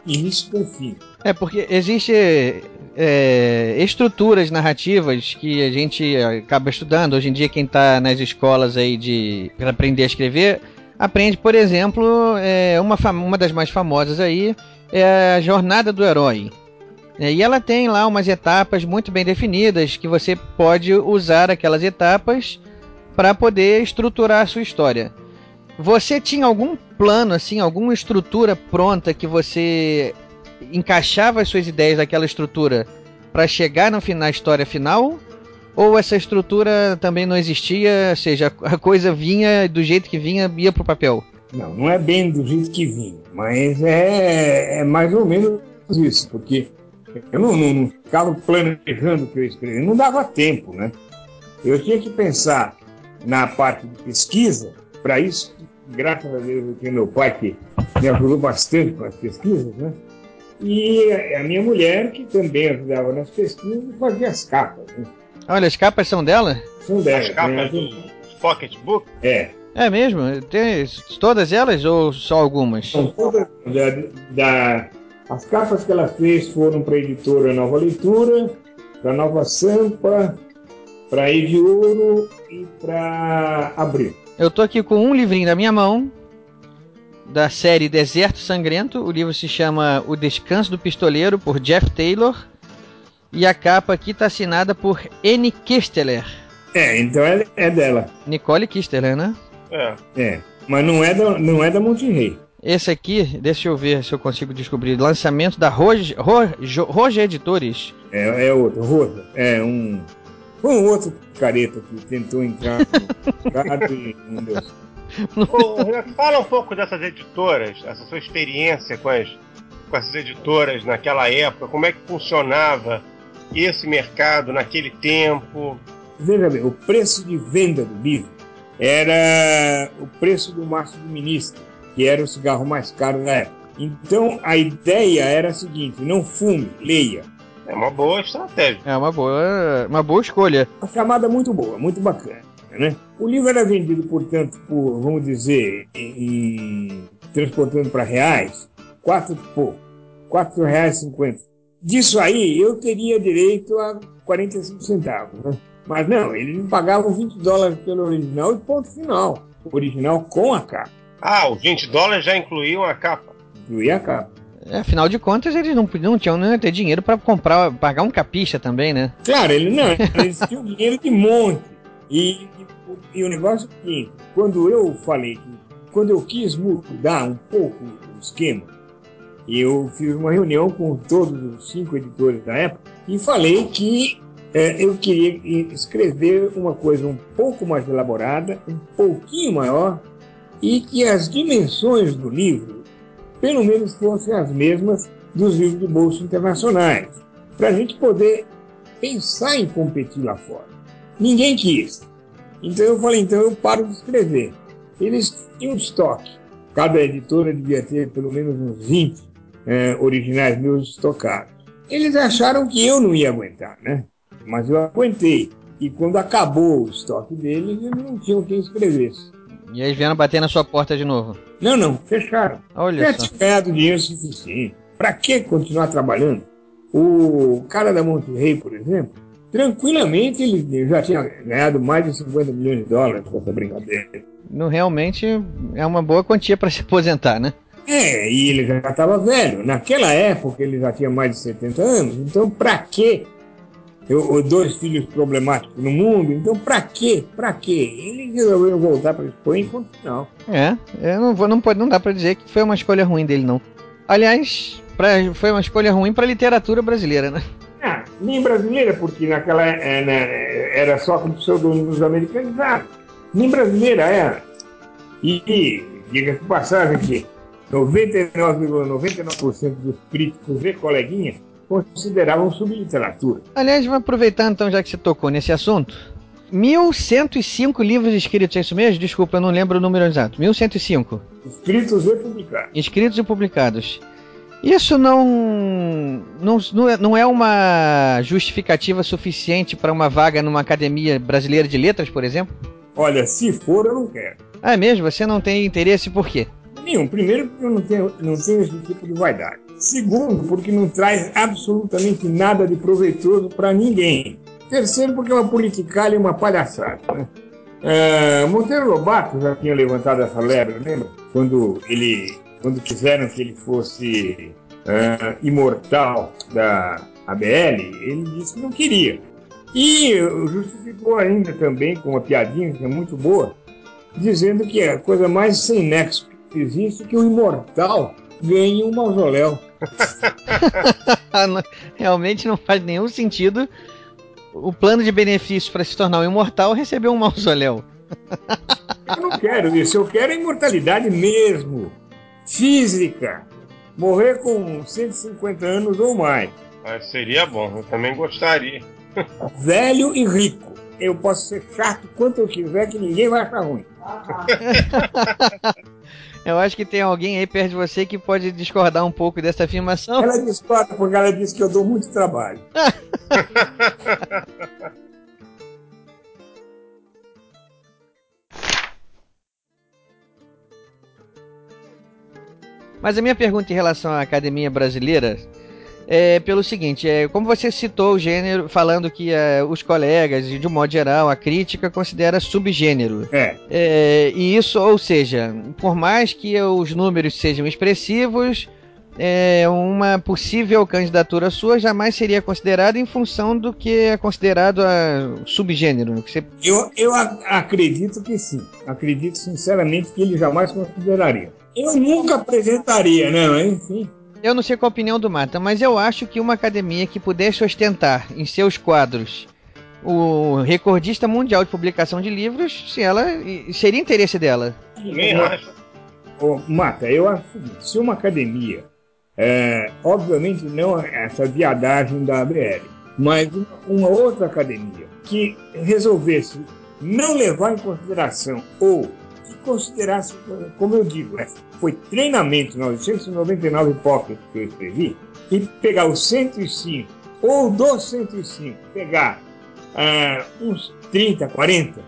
Speaker 10: início com fim.
Speaker 8: É, porque existe é, estruturas narrativas que a gente acaba estudando. Hoje em dia, quem está nas escolas aí de para aprender a escrever, aprende, por exemplo, é, uma, uma das mais famosas aí é a jornada do herói. É, e ela tem lá umas etapas muito bem definidas que você pode usar aquelas etapas para poder estruturar a sua história. Você tinha algum plano, assim, alguma estrutura pronta que você encaixava as suas ideias daquela estrutura para chegar no na história final? Ou essa estrutura também não existia, ou seja, a coisa vinha do jeito que vinha, ia pro papel?
Speaker 10: Não, não é bem do jeito que vinha, mas é, é mais ou menos isso, porque eu não, não, não ficava planejando o que eu escrevi, não dava tempo, né? Eu tinha que pensar na parte de pesquisa, para isso, graças a Deus, eu tinha meu pai que me ajudou bastante com as pesquisas, né? E a minha mulher, que também ajudava nas pesquisas, fazia as capas. Né?
Speaker 8: Olha, as capas são dela?
Speaker 10: São dela. As
Speaker 9: capas né? do Pocketbook?
Speaker 10: É.
Speaker 8: É mesmo? Tem todas elas ou só algumas?
Speaker 10: São todas. Da, da, as capas que ela fez foram para a editora Nova Leitura, para Nova Sampa, para Ediouro e para Abril.
Speaker 8: Eu tô aqui com um livrinho na minha mão, da série Deserto Sangrento. O livro se chama O Descanso do Pistoleiro, por Jeff Taylor. E a capa aqui está assinada por N. Kisteler.
Speaker 10: É, então é, é dela.
Speaker 8: Nicole Kisteler, né?
Speaker 10: É. É. Mas não é da, não é da Monte Rei.
Speaker 8: Esse aqui, deixa eu ver se eu consigo descobrir. Lançamento da Roge, Roge, Roge Editores.
Speaker 10: É, é outro, Roja. É um. Um outro careta que tentou entrar no e não deu
Speaker 9: fala um pouco dessas editoras, essa sua experiência com, as, com essas editoras naquela época, como é que funcionava esse mercado naquele tempo?
Speaker 10: Veja bem, o preço de venda do livro era o preço do maço do ministro, que era o cigarro mais caro da época. Então a ideia era a seguinte: não fume, leia.
Speaker 9: É uma boa estratégia.
Speaker 8: É uma boa, uma boa escolha.
Speaker 10: Uma chamada muito boa, muito bacana. Né? O livro era vendido, portanto, por, vamos dizer, em, transportando para reais, quatro pouco, quatro reais cinquenta. Disso aí eu teria direito a 45 centavos. Né? Mas não, eles me pagavam 20 dólares pelo original e ponto final. O original com a capa.
Speaker 9: Ah, os 20 dólares já incluíam a capa.
Speaker 10: Incluía a capa.
Speaker 8: É, afinal de contas, eles não, não tinham nem ter dinheiro para comprar, pagar um capixa também, né?
Speaker 10: Claro, ele não, eles tinham dinheiro de monte. E, e, e o negócio é quando eu falei quando eu quis mudar um pouco o esquema, eu fiz uma reunião com todos os cinco editores da época e falei que é, eu queria escrever uma coisa um pouco mais elaborada, um pouquinho maior, e que as dimensões do livro, pelo menos, fossem as mesmas dos livros de bolsa internacionais, para a gente poder pensar em competir lá fora. Ninguém quis. Então eu falei, então eu paro de escrever. Eles tinham estoque. Cada editora devia ter pelo menos uns 20 é, originais meus estocados. Eles acharam que eu não ia aguentar, né? mas eu aguentei. E quando acabou o estoque deles, eles não tinham quem escrevesse.
Speaker 8: E eles vieram bater na sua porta de novo?
Speaker 10: Não, não, fecharam.
Speaker 8: Olha
Speaker 10: já tinha ganhado dinheiro suficiente. Para que continuar trabalhando? O cara da Monte Rei, por exemplo, tranquilamente ele já tinha ganhado mais de 50 milhões de dólares com essa brincadeira.
Speaker 8: não realmente é uma boa quantia para se aposentar, né?
Speaker 10: É, e ele já estava velho. Naquela época ele já tinha mais de 70 anos, então pra quê? Eu, eu dois filhos problemáticos no mundo, então pra quê? Pra quê? Ele resolveu voltar para Espanha e ponto final.
Speaker 8: É, eu não, vou, não, pode, não dá para dizer que foi uma escolha ruim dele, não. Aliás, pra, foi uma escolha ruim para literatura brasileira, né?
Speaker 10: Nem brasileira, porque naquela é, né, era só com pseudônimos americanizados. Nem brasileira era. E, e diga-se passagem que 99,99% dos críticos e coleguinhas consideravam subliteratura.
Speaker 8: Aliás, vamos aproveitar então, já que você tocou nesse assunto. 1105 livros escritos, é isso mesmo? Desculpa, eu não lembro o número exato. 1105.
Speaker 10: Escritos e publicados.
Speaker 8: Escritos e publicados. Isso não, não, não, é, é uma justificativa suficiente para uma vaga numa academia brasileira de letras, por exemplo?
Speaker 10: Olha, se for, eu não quero.
Speaker 8: Ah, é mesmo? Você não tem interesse por quê?
Speaker 10: Nenhum. Primeiro, porque eu não tenho, não tenho esse tipo de vaidade. Segundo, porque não traz absolutamente nada de proveitoso para ninguém. Terceiro, porque é uma politicalha e uma palhaçada. Né? É, Monteiro Lobato já tinha levantado essa lebre, lembra? Quando ele, quando quiseram que ele fosse uh, imortal da ABL, ele disse que não queria. E justificou ainda também com uma piadinha que é muito boa, dizendo que é a coisa mais sem nexo que existe que o imortal ganhe um mausoléu.
Speaker 8: Realmente não faz nenhum sentido o plano de benefícios para se tornar um imortal receber um mausoléu.
Speaker 10: eu não quero isso, eu quero a imortalidade mesmo. Física. Morrer com 150 anos ou mais.
Speaker 9: Mas seria bom, eu também gostaria.
Speaker 10: Velho e rico. Eu posso ser chato quanto eu quiser, que ninguém vai achar ruim.
Speaker 8: Eu acho que tem alguém aí perto de você que pode discordar um pouco dessa afirmação.
Speaker 10: Ela discorda porque ela disse que eu dou muito trabalho.
Speaker 8: Mas a minha pergunta em relação à academia brasileira é pelo seguinte: é, como você citou o gênero, falando que é, os colegas, de um modo geral, a crítica considera subgênero.
Speaker 10: É.
Speaker 8: é. E isso, ou seja, por mais que os números sejam expressivos, é, uma possível candidatura sua jamais seria considerada em função do que é considerado a subgênero. Você...
Speaker 10: eu, eu acredito que sim. Acredito sinceramente que ele jamais consideraria. Eu nunca apresentaria, né? Mas, enfim.
Speaker 8: Eu não sei qual a opinião do Mata, mas eu acho que uma academia que pudesse ostentar em seus quadros o recordista mundial de publicação de livros, se ela seria interesse dela.
Speaker 10: Também acho. Oh, Mata, eu acho que se uma academia, é, obviamente não essa viadagem da ABL, mas uma outra academia que resolvesse não levar em consideração ou considerasse, como eu digo, é, foi treinamento 999 Pocket que eu escrevi, e pegar os 105, ou dos 105, pegar uh, uns 30, 40,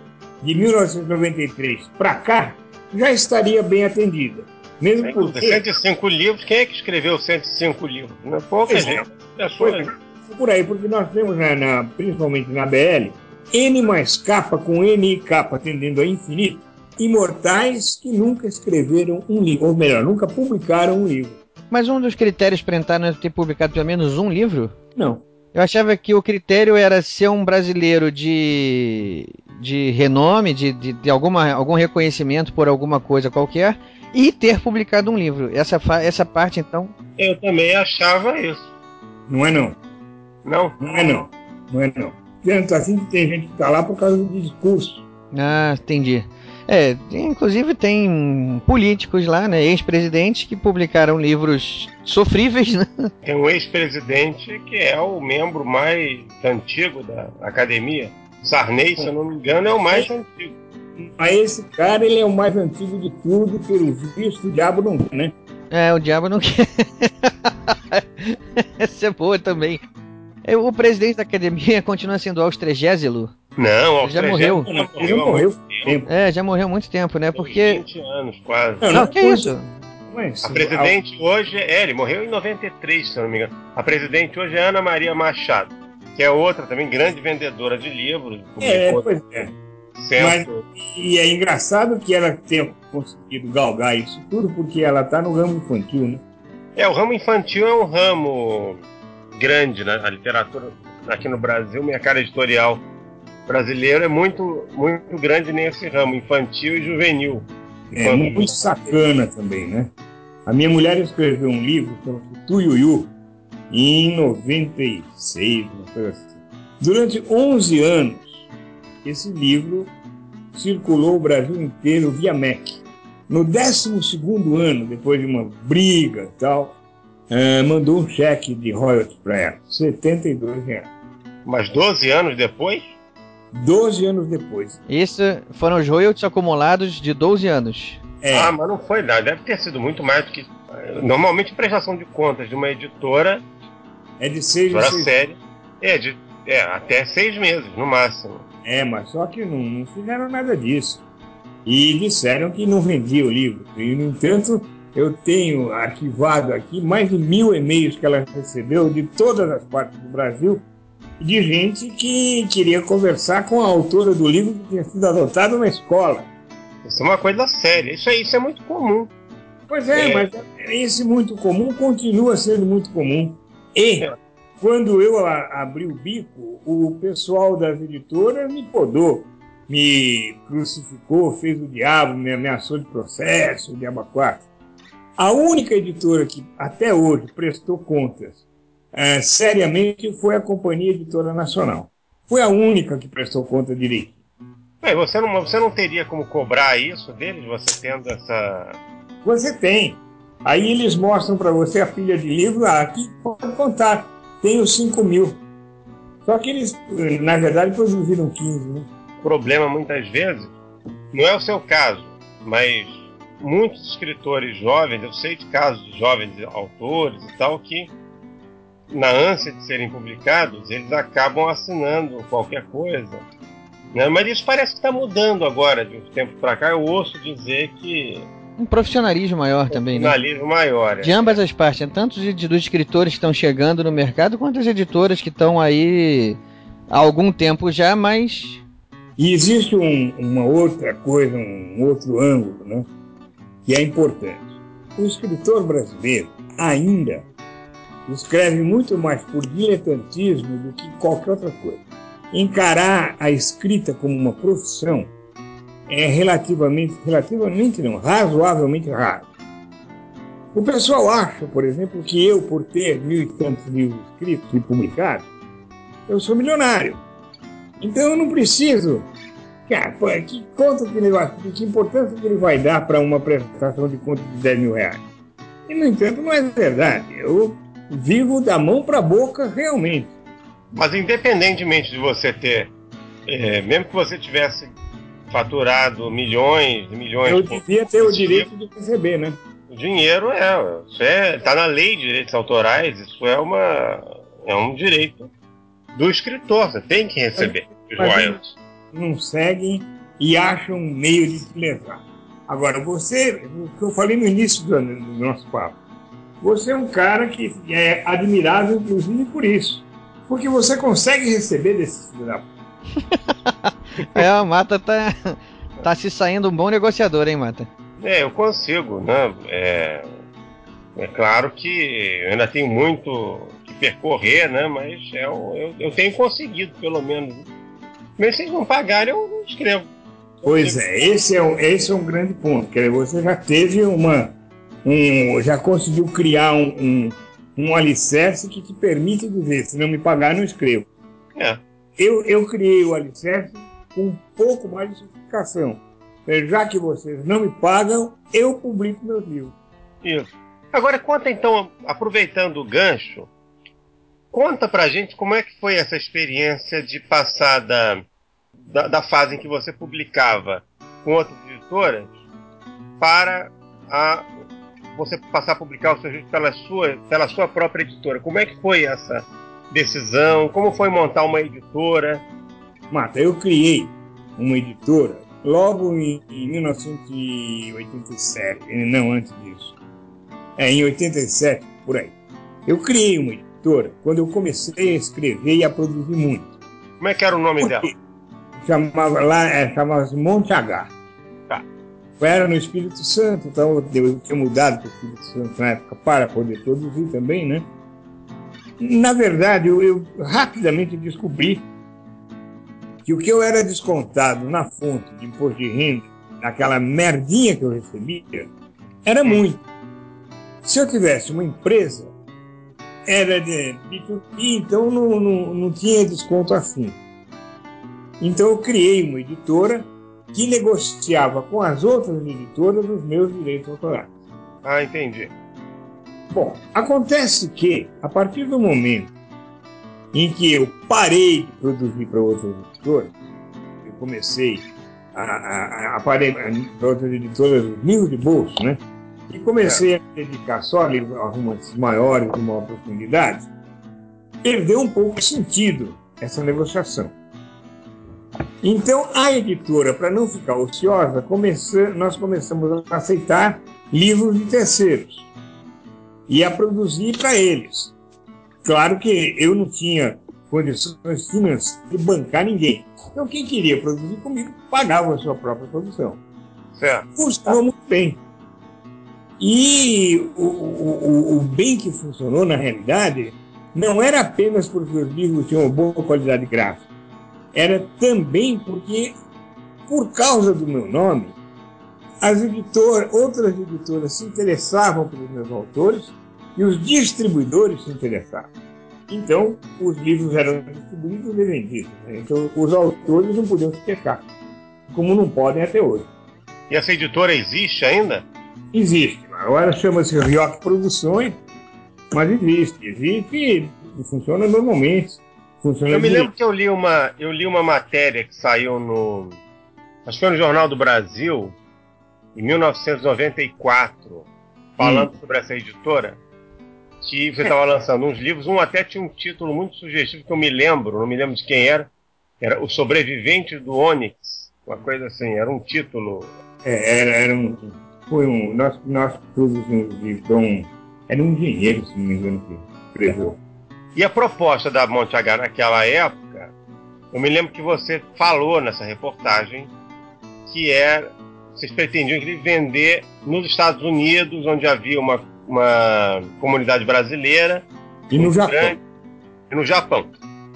Speaker 10: de 1993 para cá, já estaria bem atendida. Mesmo porque...
Speaker 9: 105 livros, quem é que escreveu 105 livros? Não é pouca
Speaker 10: pois gente. É, é, por aí, porque nós temos, na, na, principalmente na BL, N mais K com N e K tendendo a infinito, imortais que nunca escreveram um livro, ou melhor, nunca publicaram um livro.
Speaker 8: Mas um dos critérios para entrar não é ter publicado pelo menos um livro?
Speaker 10: Não.
Speaker 8: Eu achava que o critério era ser um brasileiro de, de renome, de, de, de alguma, algum reconhecimento por alguma coisa qualquer, e ter publicado um livro. Essa, essa parte, então.
Speaker 9: Eu também achava isso.
Speaker 10: Não é não.
Speaker 9: Não?
Speaker 10: Não é não. Não é não. Tanto assim que tem gente que está lá por causa do discurso.
Speaker 8: Ah, entendi. É, inclusive tem políticos lá, né, ex-presidentes que publicaram livros sofríveis, né?
Speaker 9: Tem um ex-presidente que é o membro mais antigo da academia. Sarney, se eu não me engano, é o mais antigo.
Speaker 10: Mas esse cara, ele é o mais antigo de tudo, pelo visto, o diabo não quer, né?
Speaker 8: É, o diabo não quer. Essa é boa também. É, o presidente da academia continua sendo Austrégésilo?
Speaker 9: Não,
Speaker 8: já morreu.
Speaker 10: Não, ele morreu.
Speaker 8: É, já morreu há muito tempo, né? Porque.
Speaker 9: 20 anos quase.
Speaker 8: Não, não que é isso?
Speaker 9: a presidente hoje é, ele morreu em 93, se eu não me engano. A presidente hoje é Ana Maria Machado, que é outra também grande vendedora de livros.
Speaker 10: É, pois é. Mas, e é engraçado que ela tenha conseguido galgar isso tudo, porque ela está no ramo infantil, né?
Speaker 9: É, o ramo infantil é um ramo grande, né? A literatura aqui no Brasil, minha cara editorial brasileiro é muito, muito grande nesse ramo, infantil e juvenil.
Speaker 10: É muito sacana também, né? A minha mulher escreveu um livro chamado Tuiuiu em 96, uma coisa assim. Durante 11 anos, esse livro circulou o Brasil inteiro via MEC. No 12 ano, depois de uma briga e tal, uh, mandou um cheque de royalties para ela, 72 reais.
Speaker 9: Mas 12 anos depois?
Speaker 10: 12 anos depois.
Speaker 8: Isso foram os royalties acumulados de 12 anos.
Speaker 9: É. Ah, mas não foi nada. Deve ter sido muito mais do que. Normalmente, prestação de contas de uma editora.
Speaker 10: É de seis
Speaker 9: meses. série. É, de, é, até seis meses, no máximo.
Speaker 10: É, mas só que não, não fizeram nada disso. E disseram que não vendia o livro. E, no entanto, eu tenho arquivado aqui mais de mil e-mails que ela recebeu de todas as partes do Brasil de gente que queria conversar com a autora do livro que tinha sido adotado na escola.
Speaker 9: Isso é uma coisa séria. Isso, é, isso é muito comum.
Speaker 10: Pois é, é. mas esse muito comum continua sendo muito comum. E é. quando eu a, abri o bico, o pessoal das editoras me podou, me crucificou, fez o diabo, me ameaçou de processo, de abacuate. A única editora que até hoje prestou contas é, seriamente foi a Companhia Editora Nacional. Foi a única que prestou conta direito.
Speaker 9: É, você, não, você não teria como cobrar isso deles, você tendo essa.
Speaker 10: Você tem. Aí eles mostram para você a pilha de livro, ah, aqui pode contar, tenho 5 mil. Só que eles, na verdade, produziram 15, né?
Speaker 9: O problema, muitas vezes, não é o seu caso, mas muitos escritores jovens, eu sei de casos de jovens autores e tal, que na ânsia de serem publicados, eles acabam assinando qualquer coisa. Né? Mas isso parece que está mudando agora, de uns tempos para cá. Eu ouço dizer que.
Speaker 8: Um profissionalismo maior um também,
Speaker 9: profissionalismo né? maior. É.
Speaker 8: De ambas as partes, né? tanto de, de, dos escritores que estão chegando no mercado, quanto as editoras que estão aí há algum tempo já, mas.
Speaker 10: E existe um, uma outra coisa, um outro ângulo, né? Que é importante. O escritor brasileiro ainda escreve muito mais por diletantismo do que qualquer outra coisa. Encarar a escrita como uma profissão é relativamente, relativamente não, razoavelmente raro. O pessoal acha, por exemplo, que eu, por ter mil e tantos livros escritos e publicados, eu sou milionário. Então eu não preciso. Cara, que conta que ele vai, que importância que ele vai dar para uma prestação de conta de 10 mil reais? E, no entanto, não é verdade. Eu vivo da mão para a boca realmente.
Speaker 9: Mas independentemente de você ter, é, mesmo que você tivesse faturado milhões e milhões...
Speaker 10: Eu devia ter o direito de receber, né?
Speaker 9: O dinheiro é, isso é, tá na lei de direitos autorais, isso é uma, é um direito do escritor, você tem que receber os royalties.
Speaker 10: Não seguem e acham um meio de se levar. Agora, você, o que eu falei no início do, do nosso papo, você é um cara que é admirável, inclusive, por isso. Porque você consegue receber desses filhos da
Speaker 8: É, a Mata tá, tá se saindo um bom negociador, hein, Mata?
Speaker 9: É, eu consigo, né? É, é claro que eu ainda tenho muito que percorrer, né? Mas é, eu, eu tenho conseguido, pelo menos. Mesmo se não pagarem, eu não escrevo.
Speaker 10: Pois é, esse é, um, esse é um grande ponto. Quer dizer, você já teve uma um, já conseguiu criar um, um, um alicerce que te permite dizer, se não me pagar, não escrevo.
Speaker 9: É.
Speaker 10: Eu, eu criei o alicerce com um pouco mais de sofisticação. Já que vocês não me pagam, eu publico meus livros.
Speaker 9: Isso. Agora conta então, aproveitando o gancho, conta pra gente como é que foi essa experiência de passar da, da, da fase em que você publicava com outras editoras para a você passar a publicar o seu livro pela sua, pela sua própria editora. Como é que foi essa decisão? Como foi montar uma editora?
Speaker 10: Mata, eu criei uma editora logo em, em 1987, não antes disso. É, em 87, por aí. Eu criei uma editora quando eu comecei a escrever e a produzir muito.
Speaker 9: Como é que era o nome dela?
Speaker 10: chamava lá, é, chamava-se Monte H.
Speaker 9: Tá.
Speaker 10: Era no Espírito Santo, então eu tinha mudado para o Espírito Santo na época para poder produzir também, né? Na verdade, eu, eu rapidamente descobri que o que eu era descontado na fonte de imposto de renda, naquela merdinha que eu recebia, era muito. Se eu tivesse uma empresa, era de B2B, então não, não, não tinha desconto assim. Então eu criei uma editora que negociava com as outras editoras os meus direitos autorais.
Speaker 9: Ah, entendi.
Speaker 10: Bom, acontece que, a partir do momento em que eu parei de produzir para outras editoras, eu comecei a, a, a parei para outras editoras livro de bolso, né? E comecei é. a me dedicar só a livros a romances maiores, de maior profundidade, perdeu um pouco sentido essa negociação. Então, a editora, para não ficar ociosa, começou, nós começamos a aceitar livros de terceiros e a produzir para eles. Claro que eu não tinha condições financeiras de bancar ninguém. Então, quem queria produzir comigo pagava a sua própria produção.
Speaker 9: Certo.
Speaker 10: Funcionou muito bem. E o, o, o bem que funcionou, na realidade, não era apenas porque os livros tinham uma boa qualidade gráfica, era também porque, por causa do meu nome, as editoras, outras editoras se interessavam pelos meus autores e os distribuidores se interessavam. Então, os livros eram distribuídos e vendidos. Né? Então, os autores não podiam se queixar, como não podem até hoje.
Speaker 9: E essa editora existe ainda?
Speaker 10: Existe. Agora chama-se Rioc Produções, mas existe. Existe e funciona normalmente. Funciona
Speaker 9: eu me lembro que eu li uma, eu li uma matéria que saiu no. Acho que foi no Jornal do Brasil, em 1994, falando hum. sobre essa editora que você estava lançando uns livros, um até tinha um título muito sugestivo que eu me lembro, não me lembro de quem era, era O Sobrevivente do Onyx, uma coisa assim, era um título.
Speaker 10: É, era, era um. Foi um. Nós, nós produzimos um livro, então, era um engenheiro, se não me engano, que escreveu.
Speaker 9: E a proposta da Monte H naquela época, eu me lembro que você falou nessa reportagem que era. É, vocês pretendiam vender nos Estados Unidos, onde havia uma uma comunidade brasileira.
Speaker 10: E no Japão. Grande,
Speaker 9: e no Japão.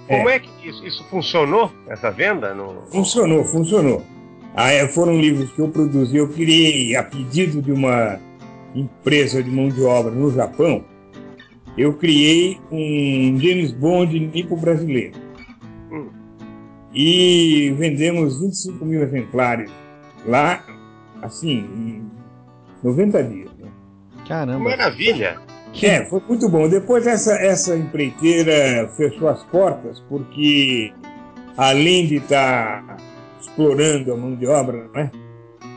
Speaker 9: É. Como é que isso, isso funcionou, essa venda? No...
Speaker 10: Funcionou, funcionou. Ah, é, foram livros que eu produzi, eu criei a pedido de uma empresa de mão de obra no Japão. Eu criei um James Bond nipo brasileiro. Hum. E vendemos 25 mil exemplares lá, assim, em 90 dias.
Speaker 8: Caramba.
Speaker 9: Maravilha!
Speaker 10: É, foi muito bom. Depois essa, essa empreiteira fechou as portas porque, além de estar tá explorando a mão de obra, né?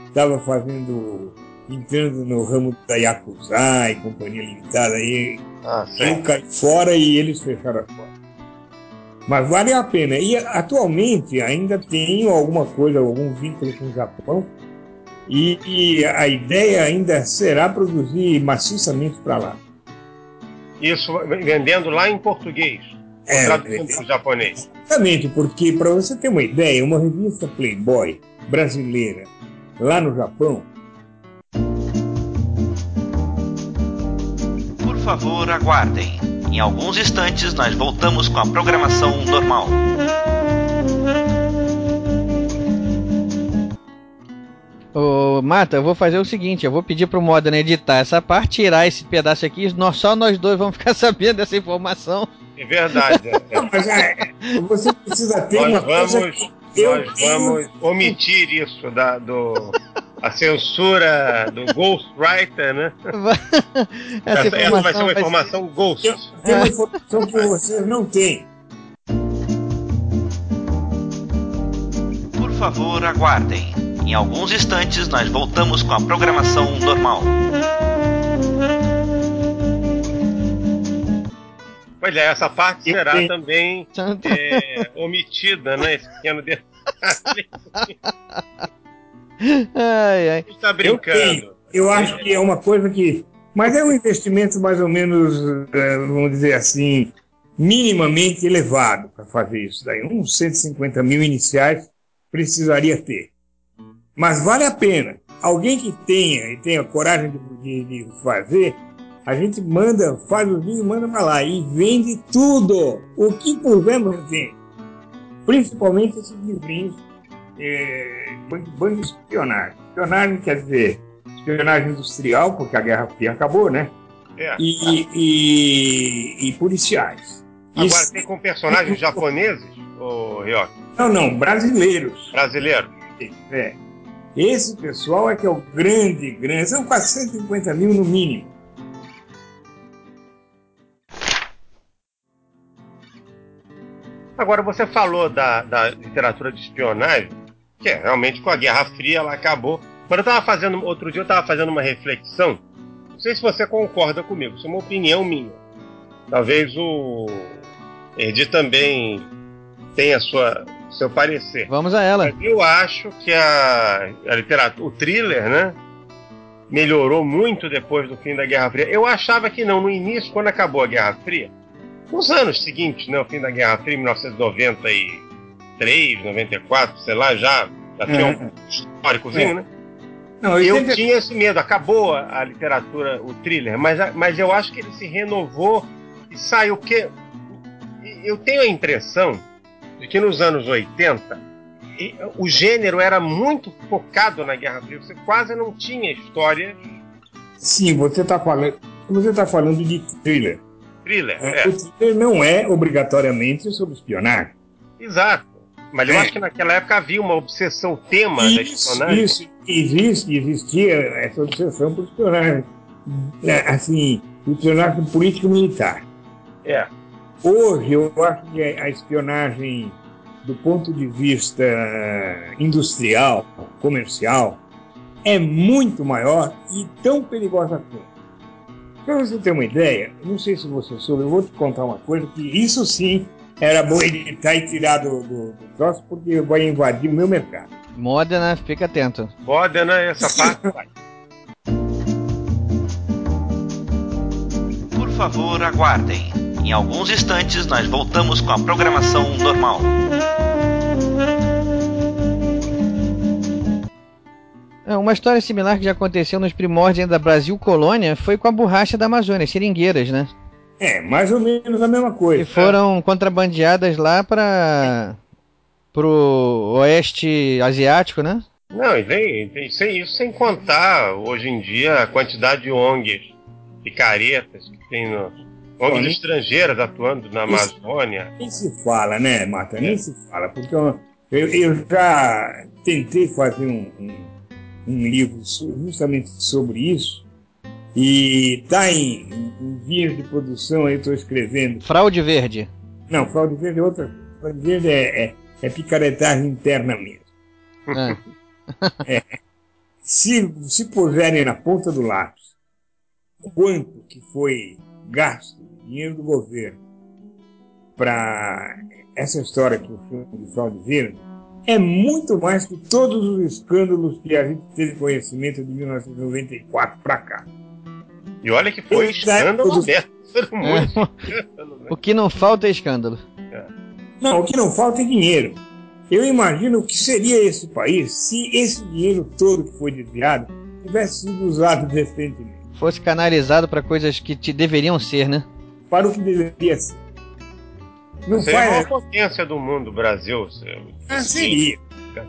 Speaker 10: Estava fazendo, entrando no ramo da Yakuza e companhia limitada. Aí ah, eu caí fora e eles fecharam as portas. Mas vale a pena. E atualmente ainda tenho alguma coisa, algum vínculo com o Japão e, e a ideia ainda será produzir maciçamente para lá.
Speaker 9: Isso vendendo lá em português, é, traduzindo para o japonês.
Speaker 10: Exatamente, porque para você ter uma ideia, uma revista Playboy brasileira lá no Japão.
Speaker 11: Favor, aguardem. Em alguns instantes nós voltamos com a programação normal.
Speaker 8: Ô, Mata, eu vou fazer o seguinte: eu vou pedir pro Modern editar essa parte, tirar esse pedaço aqui, nós, só nós dois vamos ficar sabendo dessa informação.
Speaker 9: É verdade.
Speaker 10: É. Não, mas é, você precisa ter
Speaker 9: nós
Speaker 10: uma
Speaker 9: vamos, coisa que Nós vamos omitir isso da, do. A censura do Ghostwriter, né?
Speaker 8: essa,
Speaker 9: essa, essa vai ser uma informação ser... Ghost.
Speaker 10: Tem uma informação que vocês não têm.
Speaker 11: Por favor, aguardem. Em alguns instantes, nós voltamos com a programação normal.
Speaker 9: Pois é, essa parte será também é, omitida, né? Esse pequeno detalhe.
Speaker 8: Ai, ai.
Speaker 9: Está brincando.
Speaker 10: Eu, eu acho que é uma coisa que. Mas é um investimento mais ou menos, é, vamos dizer assim, minimamente elevado para fazer isso daí. Uns 150 mil iniciais precisaria ter. Mas vale a pena. Alguém que tenha e tenha coragem de, de, de fazer, a gente manda, faz o vídeo e manda para lá e vende tudo. O que pudermos vender. Principalmente esses livrinhos é, de espionagem. Espionagem quer dizer espionagem industrial, porque a Guerra Fria acabou, né?
Speaker 9: É.
Speaker 10: E, e, e policiais.
Speaker 9: Agora
Speaker 10: Isso-
Speaker 9: tem com personagens japoneses, ô Ryoki?
Speaker 10: Não, não, brasileiros.
Speaker 9: Brasileiro.
Speaker 10: É. Esse pessoal é que é o grande, grande. São 450 mil no mínimo.
Speaker 9: Agora, você falou da, da literatura de espionagem, que é realmente com a Guerra Fria ela acabou. Quando eu estava fazendo, outro dia eu estava fazendo uma reflexão, não sei se você concorda comigo, isso é uma opinião minha. Talvez o Edi também tenha sua, seu parecer.
Speaker 8: Vamos a ela.
Speaker 9: Eu acho que a, a literatura, o thriller, né? Melhorou muito depois do fim da Guerra Fria. Eu achava que não, no início, quando acabou a Guerra Fria, nos anos seguintes, né? O fim da Guerra Fria, 1993, 94, sei lá, já, já tinha um históricozinho,
Speaker 10: É.
Speaker 9: né?
Speaker 10: Não,
Speaker 9: Eu
Speaker 10: 80
Speaker 9: tinha esse medo, acabou a, a literatura, o thriller, mas, mas eu acho que ele se renovou e saiu. Porque eu tenho a impressão de que nos anos 80 e- o gênero era muito focado na Guerra Fria. Você quase não tinha história
Speaker 10: Sim, você está falando, você tá falando de thriller.
Speaker 9: thriller.
Speaker 10: É,
Speaker 9: É,
Speaker 10: O thriller não é obrigatoriamente sobre espionagem.
Speaker 9: exato. Mas eu
Speaker 10: É.
Speaker 9: acho que naquela época havia uma obsessão tema da
Speaker 10: Isso,
Speaker 9: espionagem.
Speaker 10: isso, existe, existia essa obsessão por espionagem. É, Assim, espionagem político-militar.
Speaker 9: É.
Speaker 10: Hoje, eu acho que a espionagem, do ponto de vista industrial, comercial, é muito maior e tão perigosa quanto. Para você ter uma ideia, não sei se você soube, eu vou te contar uma coisa que isso sim era bom editar e tirar do, do, do troço, porque vai invadir o meu mercado.
Speaker 8: Modena, fica atento.
Speaker 9: Foda, né? Essa parte vai.
Speaker 11: Por favor, aguardem. Em alguns instantes nós voltamos com a programação normal.
Speaker 8: É, Uma história similar que já aconteceu nos primórdios da Brasil Colônia foi com a borracha da Amazônia, seringueiras, né?
Speaker 10: É, mais ou menos a mesma coisa.
Speaker 8: Que foram contrabandeadas lá para pro oeste asiático, né?
Speaker 9: Não, e vem, vem sem isso sem contar hoje em dia a quantidade de ONGs picaretas que tem no, ONGs
Speaker 10: Olha.
Speaker 9: estrangeiras atuando na Amazônia.
Speaker 10: Nem se fala, né, Mata? Nem se fala, porque eu, eu, eu já tentei fazer um, um, um livro justamente sobre isso e está em, em vias de produção, aí estou escrevendo.
Speaker 8: Fraude verde.
Speaker 10: Não, fraude verde é outra coisa. Fraude verde é, é, é picaretagem interna mesmo.
Speaker 8: É.
Speaker 10: Se, se puserem na ponta do lápis quanto que foi gasto dinheiro do governo para essa história que eu chamo de fraude verde, é muito mais que todos os escândalos que a gente teve conhecimento de 1994 para cá.
Speaker 9: E olha que foi
Speaker 10: a
Speaker 9: escândalo aberto. Né?
Speaker 8: O que não falta é escândalo.
Speaker 10: Não, o que não falta é dinheiro. Eu imagino o que seria esse país se esse dinheiro todo que foi desviado tivesse sido usado decentemente.
Speaker 8: Fosse canalizado para coisas que te deveriam ser, né?
Speaker 10: Para o que deveria ser. Não
Speaker 9: Seria a
Speaker 10: faz.
Speaker 9: maior potência do mundo, o Brasil. se-
Speaker 10: Ah, seria.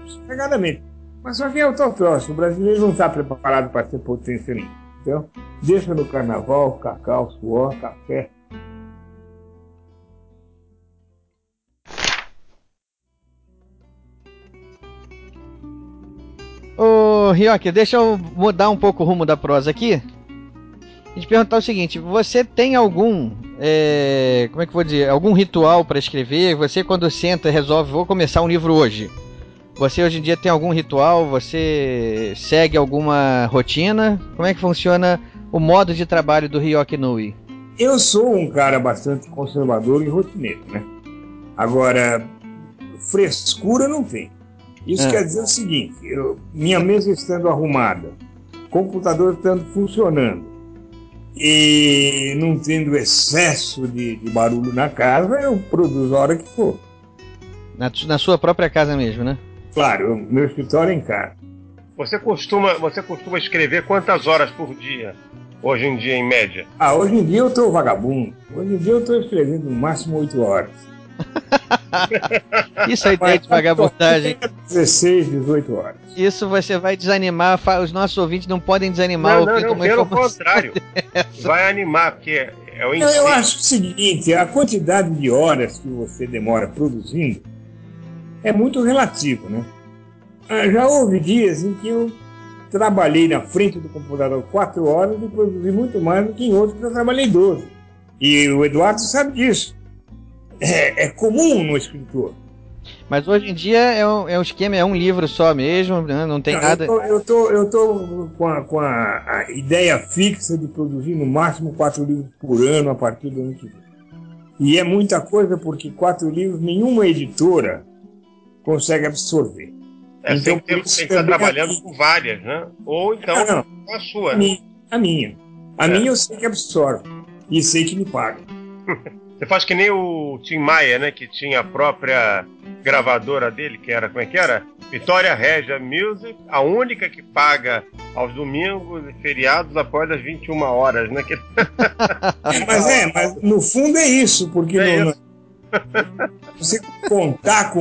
Speaker 10: Sossegadamente. Mas só que é o tal troço. O brasileiro não está preparado para ser potência nenhuma. Então, deixa no carnaval, cacau, suor, café.
Speaker 8: Ô, Ryoki, deixa eu mudar um pouco o rumo da prosa aqui. E te perguntar o seguinte: você tem algum. é, como é que vou dizer? Algum ritual para escrever? Você, quando senta resolve, vou começar um livro hoje. Você hoje em dia tem algum ritual? Você segue alguma rotina? Como é que funciona o modo de trabalho do Ryoki Nui?
Speaker 10: Eu sou um cara bastante conservador e rotineiro, né? Agora, frescura não tem. Isso
Speaker 8: Ah.
Speaker 10: quer dizer o seguinte: eu- minha mesa estando arrumada, computador estando funcionando e não tendo excesso de, de barulho na casa, eu produzo a hora que for.
Speaker 8: Na, na sua própria casa mesmo, né?
Speaker 10: Claro, meu escritório é em casa.
Speaker 9: Você costuma, você costuma escrever quantas horas por dia? Hoje em dia, em média?
Speaker 10: Ah, hoje em dia eu tô vagabundo. Hoje em dia eu tô escrevendo no máximo 8 horas.
Speaker 8: Isso é ideia de vagabundagem.
Speaker 10: 16, 18 horas.
Speaker 8: Isso você vai desanimar, os nossos ouvintes não podem desanimar
Speaker 9: Não, não, não, pelo contrário.
Speaker 8: dessa.
Speaker 9: Vai animar, porque é o ensino.
Speaker 10: eu acho o seguinte, a quantidade de horas que você demora produzindo é muito relativo, né? Ah, Já houve dias em que eu trabalhei na frente do computador 4 horas e produzi muito mais do que em outros que eu trabalhei 12. E o Eduardo sabe disso. É, é comum no escritor.
Speaker 8: Mas hoje em dia é um, é um esquema, é um livro só mesmo, né? não tem
Speaker 10: Não,
Speaker 8: nada.
Speaker 10: Eu tô, eu tô, eu tô com, a, com a- a ideia fixa de produzir no máximo quatro livros por ano a partir do ano que vem. E é muita coisa porque quatro livros nenhuma editora consegue absorver.
Speaker 9: É,
Speaker 10: Então,
Speaker 9: tem que, ter, tem que estar trabalhando
Speaker 10: aqui-
Speaker 9: com várias, né? Ou então com a sua.
Speaker 10: A minha. A minha, a
Speaker 9: É.
Speaker 10: minha eu sei que absorve. E sei que me paga.
Speaker 9: Você faz que nem o Tim Maia, né? Que tinha a própria gravadora dele, que era, como é que era? Vitória Regia Music, a única que paga aos domingos e feriados após as 21 horas, né? Que...
Speaker 10: É, mas é, mas no fundo é isso, porque
Speaker 9: É
Speaker 10: no-
Speaker 9: isso.
Speaker 10: você contar com,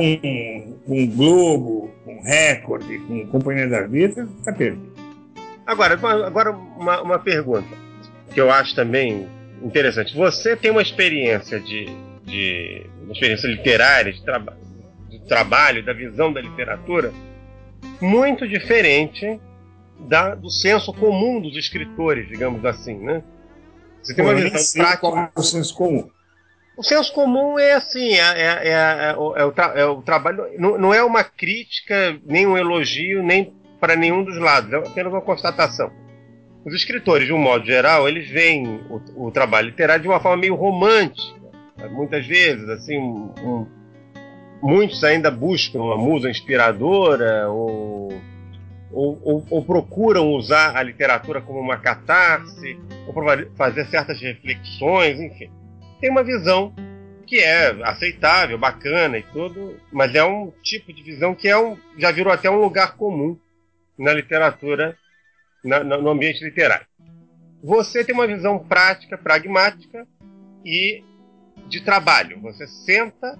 Speaker 10: com Globo, com Record, com Companhia das Letras, tá perdido.
Speaker 9: Agora, uma- agora uma, uma pergunta que eu acho também interessante. Você tem uma experiência de, de uma experiência literária, de, traba de trabalho, da visão da literatura muito diferente da, do senso comum dos escritores, digamos assim, né? Você tem uma visão prática.
Speaker 10: qual é o senso comum.
Speaker 9: O senso comum é assim, é, é- é- é o, é tra- é o trabalho. Não, não é uma crítica, nem um elogio, nem para nenhum dos lados, é apenas uma constatação. Os escritores, de um modo geral, eles veem o, o trabalho literário de uma forma meio romântica. Muitas vezes, assim, um- um- muitos ainda buscam uma musa inspiradora ou, ou, ou- ou procuram usar a literatura como uma catarse, ou fazer certas reflexões, enfim tem uma visão que é aceitável, bacana e tudo, mas é um tipo de visão que é um, já virou até um lugar comum na literatura, na- no ambiente literário. Você tem uma visão prática, pragmática e de trabalho. Você senta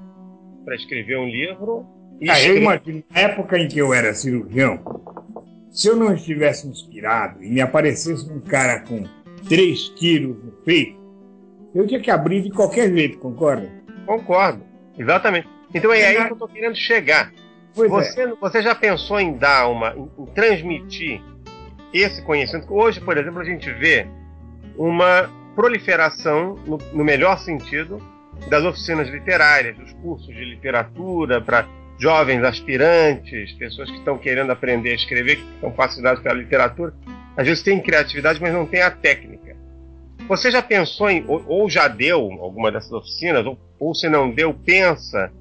Speaker 9: para escrever um livro e
Speaker 10: Ah, eu
Speaker 9: escreve.
Speaker 10: imagino, na época em que eu era cirurgião, se eu não estivesse inspirado e me aparecesse um cara com três tiros no peito, eu tinha que abrir de qualquer jeito, concorda?
Speaker 9: Concordo, exatamente. Então é aí que eu estou querendo chegar.
Speaker 10: Pois é.
Speaker 9: Você, você já pensou em dar uma, em, em transmitir esse conhecimento? Hoje, por exemplo, a gente vê uma proliferação, no, no melhor sentido, das oficinas literárias, dos cursos de literatura para jovens aspirantes, pessoas que estão querendo aprender a escrever, que estão fascinados pela literatura. Às vezes têm criatividade, mas não têm a técnica. Você já pensou em, ou, ou já deu alguma dessas oficinas, ou, ou se não deu, pensa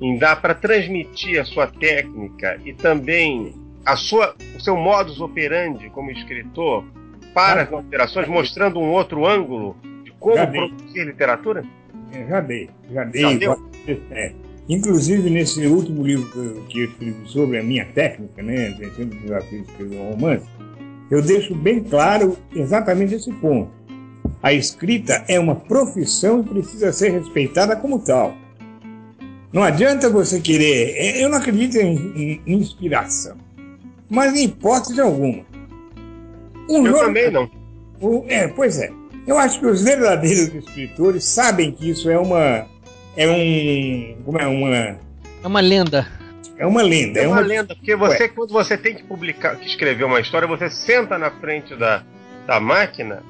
Speaker 9: em dar para transmitir a sua técnica e também a sua, o seu modus operandi como escritor para as operações, mostrando um outro ângulo de como produzir literatura?
Speaker 10: Eu já dei, já dei.
Speaker 9: Já deu?
Speaker 10: É. Inclusive, nesse último livro que eu- que eu escrevi sobre a minha técnica, né, vencendo o desafio de escrever um romance, eu deixo bem claro exatamente esse ponto. A escrita é uma profissão e precisa ser respeitada como tal. Não adianta você querer. é, Eu não acredito em, em inspiração, mas em hipótese alguma. Um
Speaker 9: Eu
Speaker 10: jornal-
Speaker 9: também não.
Speaker 10: o- é, pois é. Eu acho que os verdadeiros escritores sabem que isso é uma. É um. Como é? Uma.
Speaker 8: É uma lenda.
Speaker 10: É uma lenda.
Speaker 9: É uma lenda, porque você, quando você tem que publicar, que escrever uma história, você senta na frente da, da máquina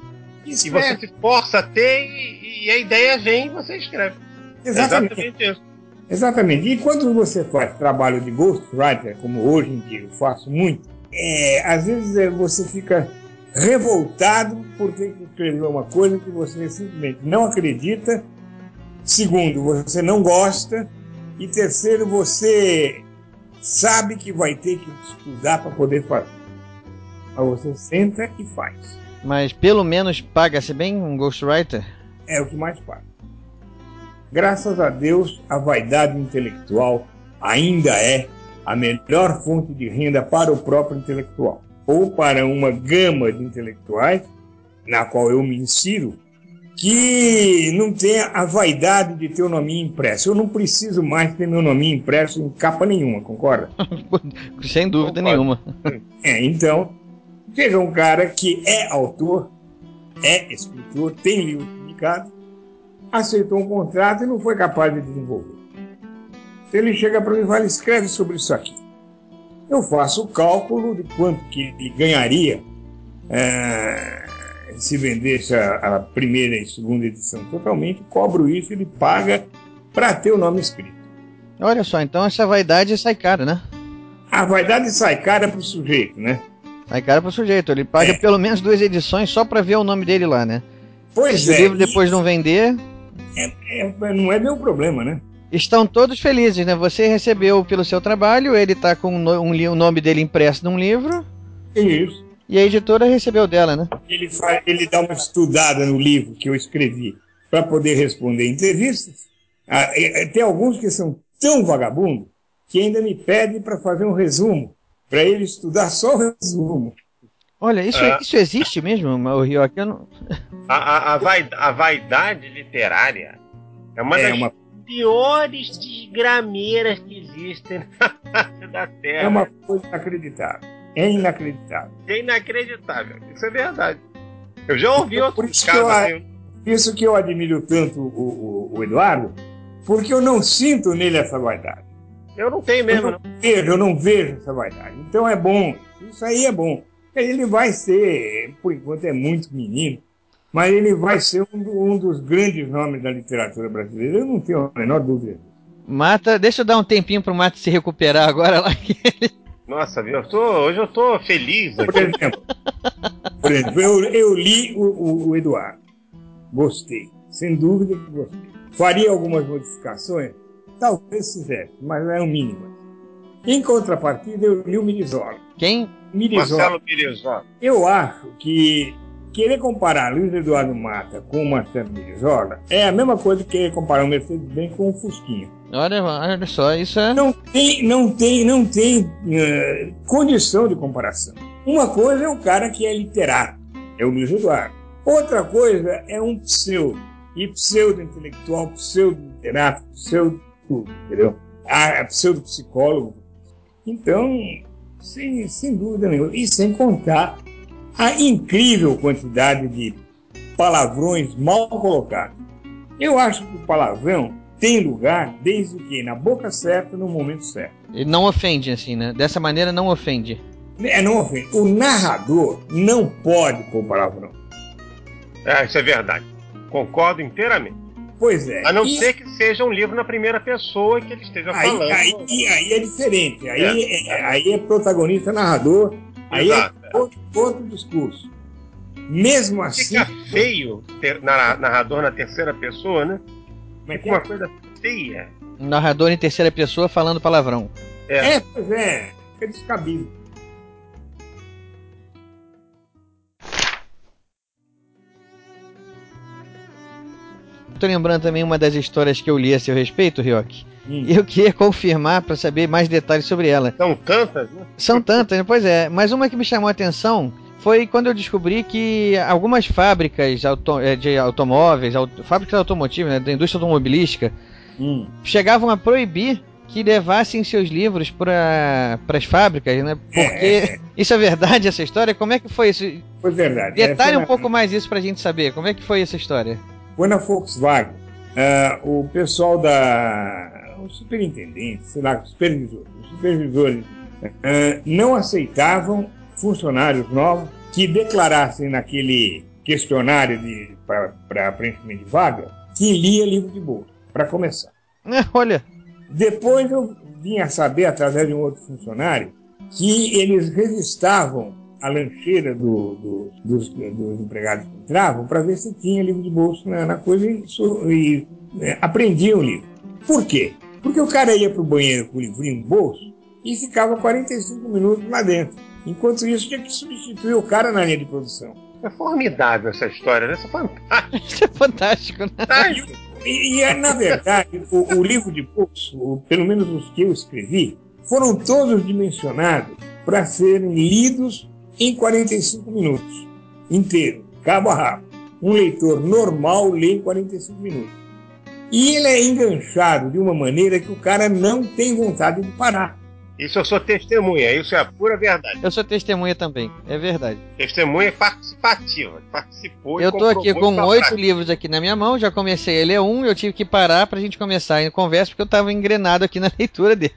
Speaker 9: você se força a ter e, e a ideia vem e você escreve.
Speaker 10: Exatamente.
Speaker 9: Exatamente isso.
Speaker 10: Exatamente. E quando você faz trabalho de ghostwriter, como hoje em dia eu faço muito, é, às vezes é, você fica revoltado por ter que escrever uma coisa que você simplesmente não acredita. Segundo, você não gosta. E terceiro, você sabe que vai ter que estudar para poder fazer. Mas você senta e faz.
Speaker 8: Mas pelo menos paga-se bem um ghostwriter?
Speaker 10: É o que mais paga. Graças a Deus, a vaidade intelectual ainda é a melhor fonte de renda para o próprio intelectual, ou para uma gama de intelectuais, na qual eu me insiro, que não tenha a vaidade de ter o nome impresso. Eu não preciso mais ter meu nome impresso em capa nenhuma, concorda?
Speaker 8: Sem dúvida
Speaker 10: Concordo.
Speaker 8: nenhuma.
Speaker 10: É, então, seja um cara que é autor, é escritor, tem livro publicado, aceitou um contrato e não foi capaz de desenvolver. Se ele chega para mim e fala, escreve sobre isso aqui. Eu faço o cálculo de quanto que ele ganharia é, se vendesse a, a primeira e segunda edição totalmente, cobro isso, ele paga para ter o nome escrito.
Speaker 8: Olha só, então essa vaidade sai cara, né?
Speaker 10: A vaidade sai cara para o sujeito, né?
Speaker 8: Sai cara pro sujeito. Ele paga
Speaker 10: É.
Speaker 8: pelo menos duas edições só pra ver o nome dele lá, né?
Speaker 10: Pois
Speaker 8: Se
Speaker 10: é.
Speaker 8: o livro depois não vender,
Speaker 10: É, não é meu problema, né?
Speaker 8: estão todos felizes, né? Você recebeu pelo seu trabalho, ele tá com um li- o nome dele impresso num livro
Speaker 10: Isso.
Speaker 8: e a editora recebeu dela, né?
Speaker 10: Ele, faz, ele dá uma estudada no livro que eu escrevi para poder responder entrevistas. Ah, e- e tem alguns que são tão vagabundos que ainda me pedem para fazer um resumo, para ele estudar só o resumo.
Speaker 8: Olha, isso,
Speaker 9: É.
Speaker 8: isso existe mesmo, o Rio? Aqui não...
Speaker 9: A, a, a, vai- a vaidade literária é uma
Speaker 10: É
Speaker 9: das
Speaker 10: uma-
Speaker 9: piores desgrameiras que existem na face da Terra.
Speaker 10: É uma coisa inacreditável. É inacreditável.
Speaker 9: É inacreditável. Isso é verdade. Eu já ouvi
Speaker 10: Por
Speaker 9: outros
Speaker 10: isso que
Speaker 9: casos
Speaker 10: eu-
Speaker 9: assim.
Speaker 10: Isso que eu admiro tanto o, o- o Eduardo, porque eu não sinto nele essa vaidade.
Speaker 9: Eu não tenho mesmo,
Speaker 10: eu
Speaker 9: não.
Speaker 10: não vejo, eu não vejo essa vaidade. Então é bom. Isso aí é bom. Ele vai ser, por enquanto é muito menino, mas ele vai ser um, do- um dos grandes nomes da literatura brasileira. Eu não tenho a menor dúvida.
Speaker 8: Mata, deixa eu dar um tempinho pro Mata se recuperar agora lá.
Speaker 9: Nossa, viu? Eu tô, hoje eu tô feliz
Speaker 10: Por
Speaker 9: aqui.
Speaker 10: exemplo, por exemplo eu, eu li o, o- o Eduardo. Gostei. Sem dúvida que gostei. Faria algumas modificações? Talvez fizesse, mas é o mínimo. Em contrapartida, eu li o Mirizola.
Speaker 8: Quem?
Speaker 10: Mirizola.
Speaker 9: Marcelo Mirizola.
Speaker 10: Eu acho que querer comparar Luiz Eduardo Mata com o Marcelo Mirizola é a mesma coisa que querer comparar o Mercedes-Benz com o Fusquinha.
Speaker 8: Olha, olha só, isso é.
Speaker 10: Não tem, não tem, não tem eh, condição de comparação. Uma coisa é o cara que é literato, é o Luiz Eduardo. Outra coisa é um pseudo. E pseudo-intelectual, pseudo-literato, pseudo-tudo, entendeu? Ah, pseudo-psicólogo. Então, sem, sem dúvida nenhuma. E sem contar a incrível quantidade de palavrões mal colocados. Eu acho que o palavrão tem lugar desde que na boca certa, no momento certo.
Speaker 8: Ele não ofende, assim, né? Dessa maneira não ofende.
Speaker 10: É, não ofende. O narrador não pode pôr palavrão.
Speaker 9: É, isso é verdade. Concordo inteiramente.
Speaker 10: Pois é.
Speaker 9: A não
Speaker 10: E
Speaker 9: ser que seja um livro na primeira pessoa e que ele esteja
Speaker 10: aí,
Speaker 9: falando.
Speaker 10: aí, aí é diferente. Aí é, aí é protagonista narrador. Aí
Speaker 9: Exato.
Speaker 10: é outro, outro discurso. Mesmo assim.
Speaker 9: Fica feio ter na- narrador na terceira pessoa, né?
Speaker 10: Como é
Speaker 9: Fica uma
Speaker 10: é?
Speaker 9: coisa feia.
Speaker 8: Narrador em terceira pessoa falando palavrão.
Speaker 10: É, pois é. Fica descabido.
Speaker 8: Tô lembrando também uma das histórias que eu li a seu respeito, Ryoki.
Speaker 10: Hum.
Speaker 8: E eu queria confirmar para saber mais detalhes sobre ela.
Speaker 9: São tantas, né?
Speaker 8: São tantas, né? pois é. Mas uma que me chamou a atenção foi quando eu descobri que algumas fábricas auto- eh, de automóveis, auto- fábricas automotivas, né, da indústria automobilística,
Speaker 10: Hum.
Speaker 8: chegavam a proibir que levassem seus livros para as fábricas, né? Porque isso é verdade essa história? Como é que foi isso?
Speaker 10: Foi verdade.
Speaker 8: Detalhe
Speaker 10: Essa
Speaker 8: um pouco mais isso pra gente saber. Como é que foi essa história?
Speaker 10: Foi na Volkswagen. Ah, o pessoal da. O superintendente, sei lá, supervisor, os supervisores ah, não aceitavam funcionários novos que declarassem naquele questionário para preenchimento de vaga que lia livro de bolsa, para começar.
Speaker 8: É, olha,
Speaker 10: Depois eu vim a saber, através de um outro funcionário, que eles revistavam a lancheira do- do- dos, dos empregados que entravam para ver se tinha livro de bolso na, na coisa e, so- e, é, aprendiam o livro. Por quê? Porque o cara ia para o banheiro com o livrinho no bolso e ficava 45 minutos lá dentro. Enquanto isso, tinha que substituir o cara na linha de produção.
Speaker 9: É formidável essa história, né? Isso é fantástico.
Speaker 8: isso é fantástico, né?
Speaker 10: E, e, é, na verdade, o, o livro de bolso, o- pelo menos os que eu escrevi, foram todos dimensionados para serem lidos em 45 minutos, inteiro, cabo a rabo. Um leitor normal lê em 45 minutos. E ele é enganchado de uma maneira que o cara não tem vontade de parar.
Speaker 9: Isso eu sou testemunha, isso é a pura verdade.
Speaker 8: Eu sou testemunha também, é verdade.
Speaker 9: Testemunha participativa, participou
Speaker 8: Eu tô aqui com
Speaker 9: na
Speaker 8: oito livros aqui na minha mão, já comecei a ler um, eu tive que parar pra gente começar a conversa porque eu tava engrenado aqui na leitura dele.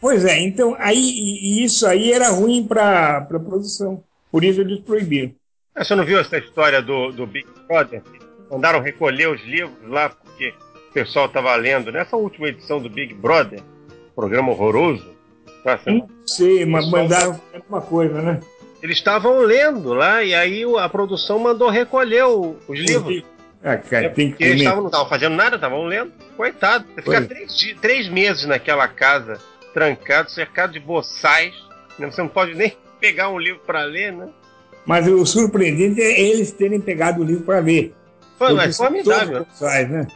Speaker 10: Pois é, então aí isso aí era ruim para a produção. Por isso eles proibiram.
Speaker 9: Ah, Você não viu essa história do, do Big Brother? Mandaram recolher os livros lá porque o pessoal estava lendo. Nessa última edição do Big Brother, programa horroroso, tá?
Speaker 10: Não sei, mas mandaram alguma coisa, né?
Speaker 9: eles estavam lendo lá e aí a produção mandou recolher o- os livros.
Speaker 10: Ah, cara, tem que
Speaker 9: eles estavam, não estavam fazendo nada, estavam lendo. Coitado. Você fica três, três meses naquela casa, trancado, cercado de boçais. né? Você não pode nem pegar um livro para ler, né?
Speaker 10: Mas o surpreendente é eles terem pegado o livro para ver.
Speaker 9: Foi, mas formidável.
Speaker 10: boçais, né?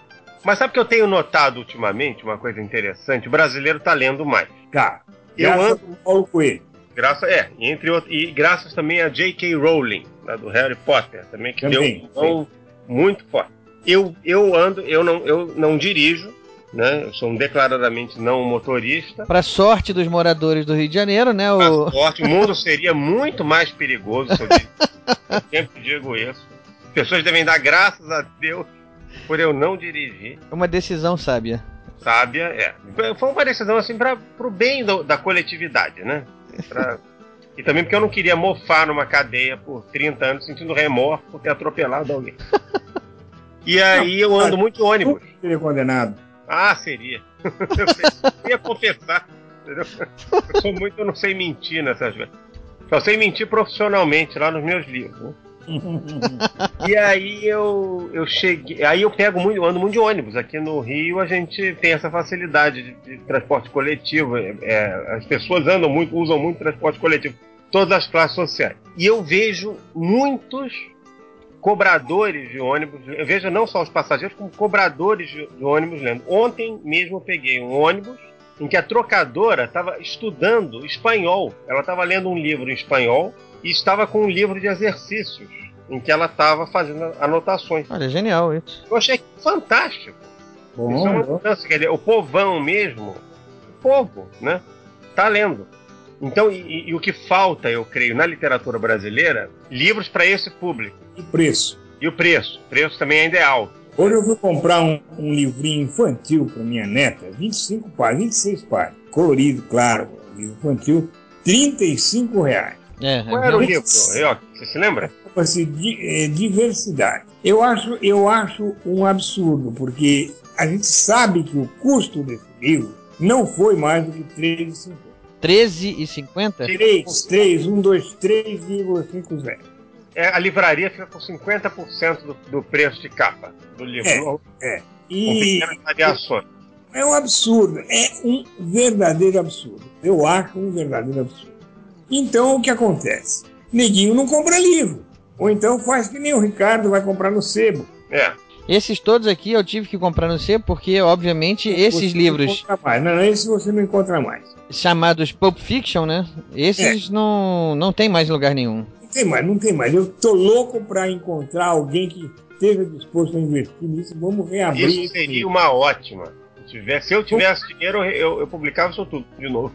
Speaker 9: Mas sabe o que eu tenho notado ultimamente? Uma coisa interessante: o brasileiro está lendo mais.
Speaker 10: Tá.
Speaker 9: Eu ando.
Speaker 10: ao Paulo Coelho.
Speaker 9: Graças, é, entre outros, e graças também a J.K. Rowling, lá do Harry Potter, também que
Speaker 10: Também,
Speaker 9: deu um muito forte. Eu, eu ando, eu não, eu não dirijo, né? Eu sou um declaradamente não motorista.
Speaker 8: Pra sorte dos moradores do Rio de Janeiro, né? O...
Speaker 9: A sorte, o mundo seria muito mais perigoso se eu. Eu sempre digo isso. As pessoas devem dar graças a Deus por eu não dirigir.
Speaker 8: É uma decisão sábia.
Speaker 9: Sábia, é. Foi uma decisão assim para o bem do- da coletividade, né? Pra- E também porque eu não queria mofar numa cadeia por 30 anos sentindo remorso por ter atropelado alguém. E aí eu ando muito ônibus.
Speaker 10: Seria condenado.
Speaker 9: Ah, seria. Eu ia confessar. entendeu? Eu sou muito, eu não sei mentir nessas coisas. Só sei mentir profissionalmente lá nos meus livros. né? E aí eu, eu cheguei. Aí eu pego muito, eu ando muito de ônibus. Aqui no Rio a gente tem essa facilidade de, de transporte coletivo. É, é, as pessoas andam muito, usam muito transporte coletivo. Todas as classes sociais. E eu vejo muitos cobradores de ônibus. Eu vejo não só os passageiros, como cobradores de, de ônibus lendo. Ontem mesmo eu peguei um ônibus em que a trocadora estava estudando espanhol. Ela estava lendo um livro em espanhol e estava com um livro de exercícios em que ela estava fazendo anotações.
Speaker 8: Olha, genial isso.
Speaker 9: Eu achei fantástico.
Speaker 10: Bom,
Speaker 9: Isso é uma mudança, quer dizer, o povão mesmo, o povo, né, tá lendo. Então, e, e- e o que falta, eu creio, na literatura brasileira, livros para esse público.
Speaker 10: E preço.
Speaker 9: E o preço, o preço também ainda é alto.
Speaker 10: Hoje eu fui comprar um, um livrinho infantil para minha neta, 25 páginas, 26 páginas, colorido, claro, livro infantil, 35 reais.
Speaker 8: É,
Speaker 9: Qual era o livro. Rioc? Você se lembra?
Speaker 10: Eh, diversidade. Eu acho, eu acho um absurdo, porque a gente sabe que o custo desse livro não foi mais do que 3,50.
Speaker 8: 13,50?
Speaker 10: 3, 3, 1, 2, 3,50.
Speaker 9: É, a livraria fica com 50% do, do preço de capa do livro.
Speaker 10: É, é.
Speaker 9: Com
Speaker 10: E
Speaker 9: pequenas variações.
Speaker 10: é um absurdo, é um verdadeiro absurdo. Eu acho um verdadeiro absurdo. Então o que acontece? Neguinho não compra livro. Ou então faz que nem o Ricardo vai comprar no sebo.
Speaker 9: É.
Speaker 8: Esses todos aqui eu tive que comprar no C porque, obviamente, esses
Speaker 10: Você
Speaker 8: livros
Speaker 10: Não mais. Não, esse você não encontra mais.
Speaker 8: chamados Pulp Fiction, né? Esses não, não tem mais lugar nenhum.
Speaker 10: Não tem mais, não tem mais. Eu tô louco para encontrar alguém que esteja disposto a investir nisso. Vamos reabrir.
Speaker 9: Isso seria uma ótima. Se, tivesse, se eu tivesse dinheiro, eu, eu publicava isso tudo de novo.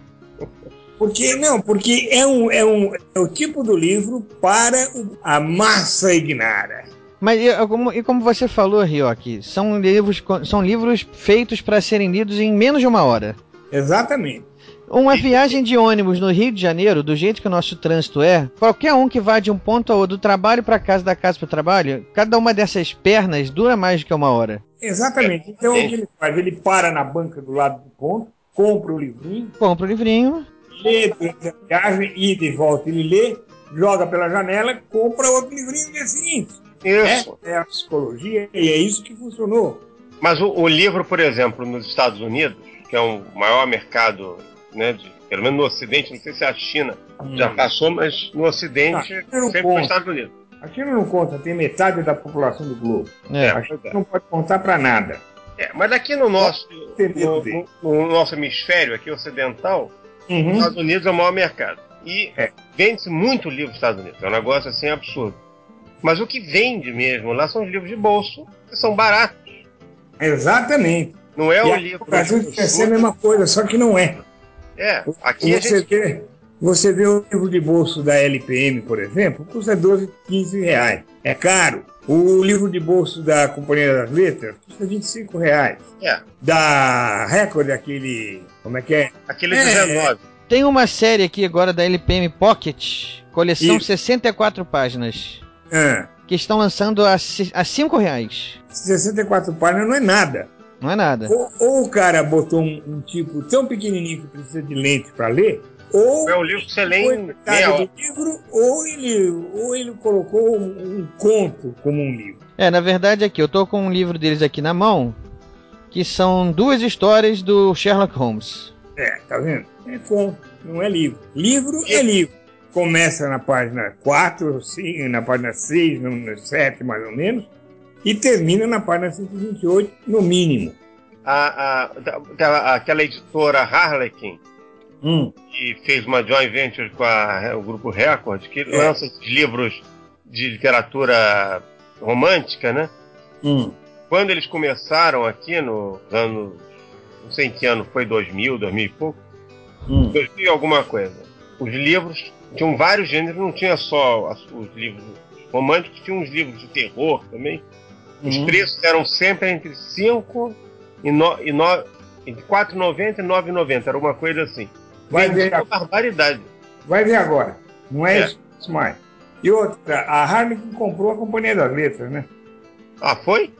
Speaker 10: Porque não, porque é um, é um é o tipo do livro para a massa ignara.
Speaker 8: Mas e, como, e como você falou, Ryoki, são livros, são livros feitos para serem lidos em menos de uma hora.
Speaker 10: Exatamente.
Speaker 8: Uma viagem de ônibus no Rio de Janeiro, do jeito que o nosso trânsito é, qualquer um que vá de um ponto ao outro, do trabalho para casa, da casa para o trabalho, cada uma dessas pernas dura mais do que uma hora.
Speaker 10: Exatamente. Então o que ele faz? Ele para na banca do lado do ponto, compra o livrinho,
Speaker 8: Compra o livrinho,
Speaker 10: lê durante a viagem, ida e volta, ele lê, joga pela janela, compra outro livrinho no dia seguinte.
Speaker 9: Isso.
Speaker 10: É, é a psicologia e é isso que funcionou.
Speaker 9: Mas o, o livro, por exemplo, nos Estados Unidos, que é o maior mercado, né, de, pelo menos no Ocidente, não sei se a China já passou, mas no Ocidente
Speaker 10: Ah, não
Speaker 9: sempre foi
Speaker 10: conto.
Speaker 9: os Estados Unidos.
Speaker 10: A China não conta, tem metade da população do globo.
Speaker 8: É.
Speaker 10: A China não pode contar para nada.
Speaker 9: É, mas aqui no nosso, no, no- no nosso hemisfério aqui ocidental, Os Estados Unidos é o maior mercado. E vende-se muito livro nos Estados Unidos. É um negócio assim absurdo. Mas o que vende mesmo lá são os livros de bolso, que são baratos.
Speaker 10: Exatamente.
Speaker 9: Não é
Speaker 10: e
Speaker 9: o
Speaker 10: a-
Speaker 9: livro.
Speaker 10: O Brasil
Speaker 9: de
Speaker 10: quer ser a mesma coisa, só que não é.
Speaker 9: É, aqui a
Speaker 10: você,
Speaker 9: gente.
Speaker 10: vê, você vê o livro de bolso da LPM, por exemplo, custa 12, 15 reais. É caro. O livro de bolso da Companhia das Letras custa 25 reais.
Speaker 9: É,
Speaker 10: Da Record, aquele. Como é que é?
Speaker 9: aquele
Speaker 10: É,
Speaker 9: 19.
Speaker 8: Tem uma série aqui agora da LPM Pocket, coleção
Speaker 10: Isso.
Speaker 8: 64 páginas,
Speaker 10: Ah,
Speaker 8: que estão lançando a, a 5 reais.
Speaker 10: 64 páginas não é nada.
Speaker 8: Não é nada.
Speaker 10: Ou, ou o cara botou um, um tipo tão pequenininho que precisa de lente para ler, ou
Speaker 9: É um livro que você lê em meia
Speaker 10: livro, ou ele, ou ele colocou um, um conto como um livro.
Speaker 8: É, na verdade aqui, eu tô com um livro deles aqui na mão, que são duas histórias do Sherlock Holmes.
Speaker 10: É, tá vendo? É conto, não é livro. Livro é livro. Começa na página 4, 5, na página 6, no 7 mais ou menos, e termina na página 128, no mínimo.
Speaker 9: A, a, da- da- aquela editora Harlequin,
Speaker 10: Hum.
Speaker 9: que fez uma joint venture com a- o grupo Record, que
Speaker 10: É.
Speaker 9: lança esses livros de literatura romântica, né?
Speaker 10: Hum.
Speaker 9: Quando eles começaram aqui nos anos. Não sei em que ano foi, 2000, 2000 e pouco.
Speaker 10: Hum.
Speaker 9: 2000 e alguma coisa. Os livros tinham vários gêneros, não tinha só os livros românticos, tinha uns livros de terror também. Os
Speaker 10: Uhum.
Speaker 9: preços eram sempre entre 5 e, no, e no, entre 4,90 e 9,90, era uma coisa assim.
Speaker 10: Vai
Speaker 9: Vendia
Speaker 10: ver.
Speaker 9: uma barbaridade.
Speaker 10: Vai ver agora. Não é,
Speaker 9: É.
Speaker 10: isso mais. E outra, a Harlequin comprou a Companhia das Letras, né?
Speaker 9: Ah, foi?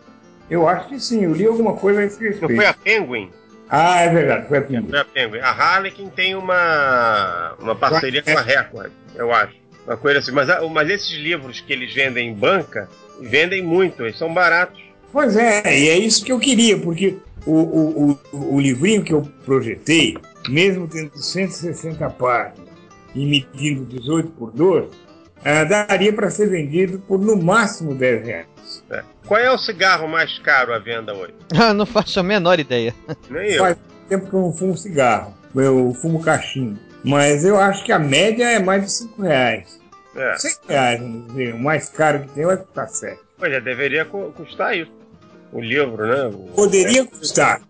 Speaker 10: Eu acho que sim, eu li alguma coisa a esse
Speaker 9: Não
Speaker 10: respeito.
Speaker 9: foi a Penguin?
Speaker 10: Ah, é verdade, foi a Pinguim.
Speaker 9: Foi a Penguin. A Harlequin tem uma, uma parceria com a Record, eu acho. Uma coisa assim. Mas, mas esses livros que eles vendem em banca, vendem muito, eles são baratos.
Speaker 10: Pois é, e é isso que eu queria, porque o, o, o, o livrinho que eu projetei, mesmo tendo 160 páginas e medindo 18 por 12, ah, daria para ser vendido por no máximo 10 reais.
Speaker 9: né? Qual é o cigarro mais caro à venda hoje?
Speaker 8: Ah, não faço a menor ideia.
Speaker 9: Nem eu.
Speaker 10: Faz tempo que eu não fumo cigarro, eu fumo cachimbo. Mas eu acho que a média é mais de 5 reais.
Speaker 9: É.
Speaker 10: 100 reais, vamos dizer, o mais caro que tem vai custar 7.
Speaker 9: Pois já deveria cu- custar isso. O livro, né? O-
Speaker 10: Poderia custar.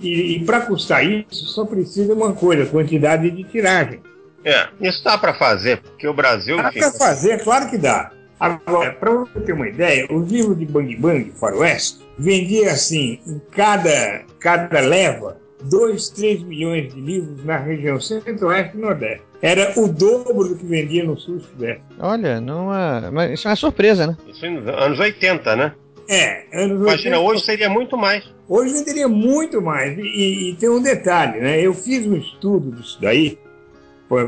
Speaker 10: E, e para custar isso, só precisa uma coisa, quantidade de tiragem.
Speaker 9: É, isso dá para fazer, porque o Brasil,
Speaker 10: Dá para fazer, claro que dá. Agora, para você ter uma ideia, os livros de Bang Bang, Faroeste, vendia assim, em cada, cada leva, 2, 3 milhões de livros na região centro-oeste e nordeste. Era o dobro do que vendia no sul e sudeste.
Speaker 8: Olha, numa, mas isso é uma surpresa, né?
Speaker 9: isso nos anos 80, né?
Speaker 10: É, anos
Speaker 9: Imagina,
Speaker 10: 80,
Speaker 9: hoje seria muito mais.
Speaker 10: Hoje venderia muito mais. E, e- e tem um detalhe, né? Eu fiz um estudo disso daí,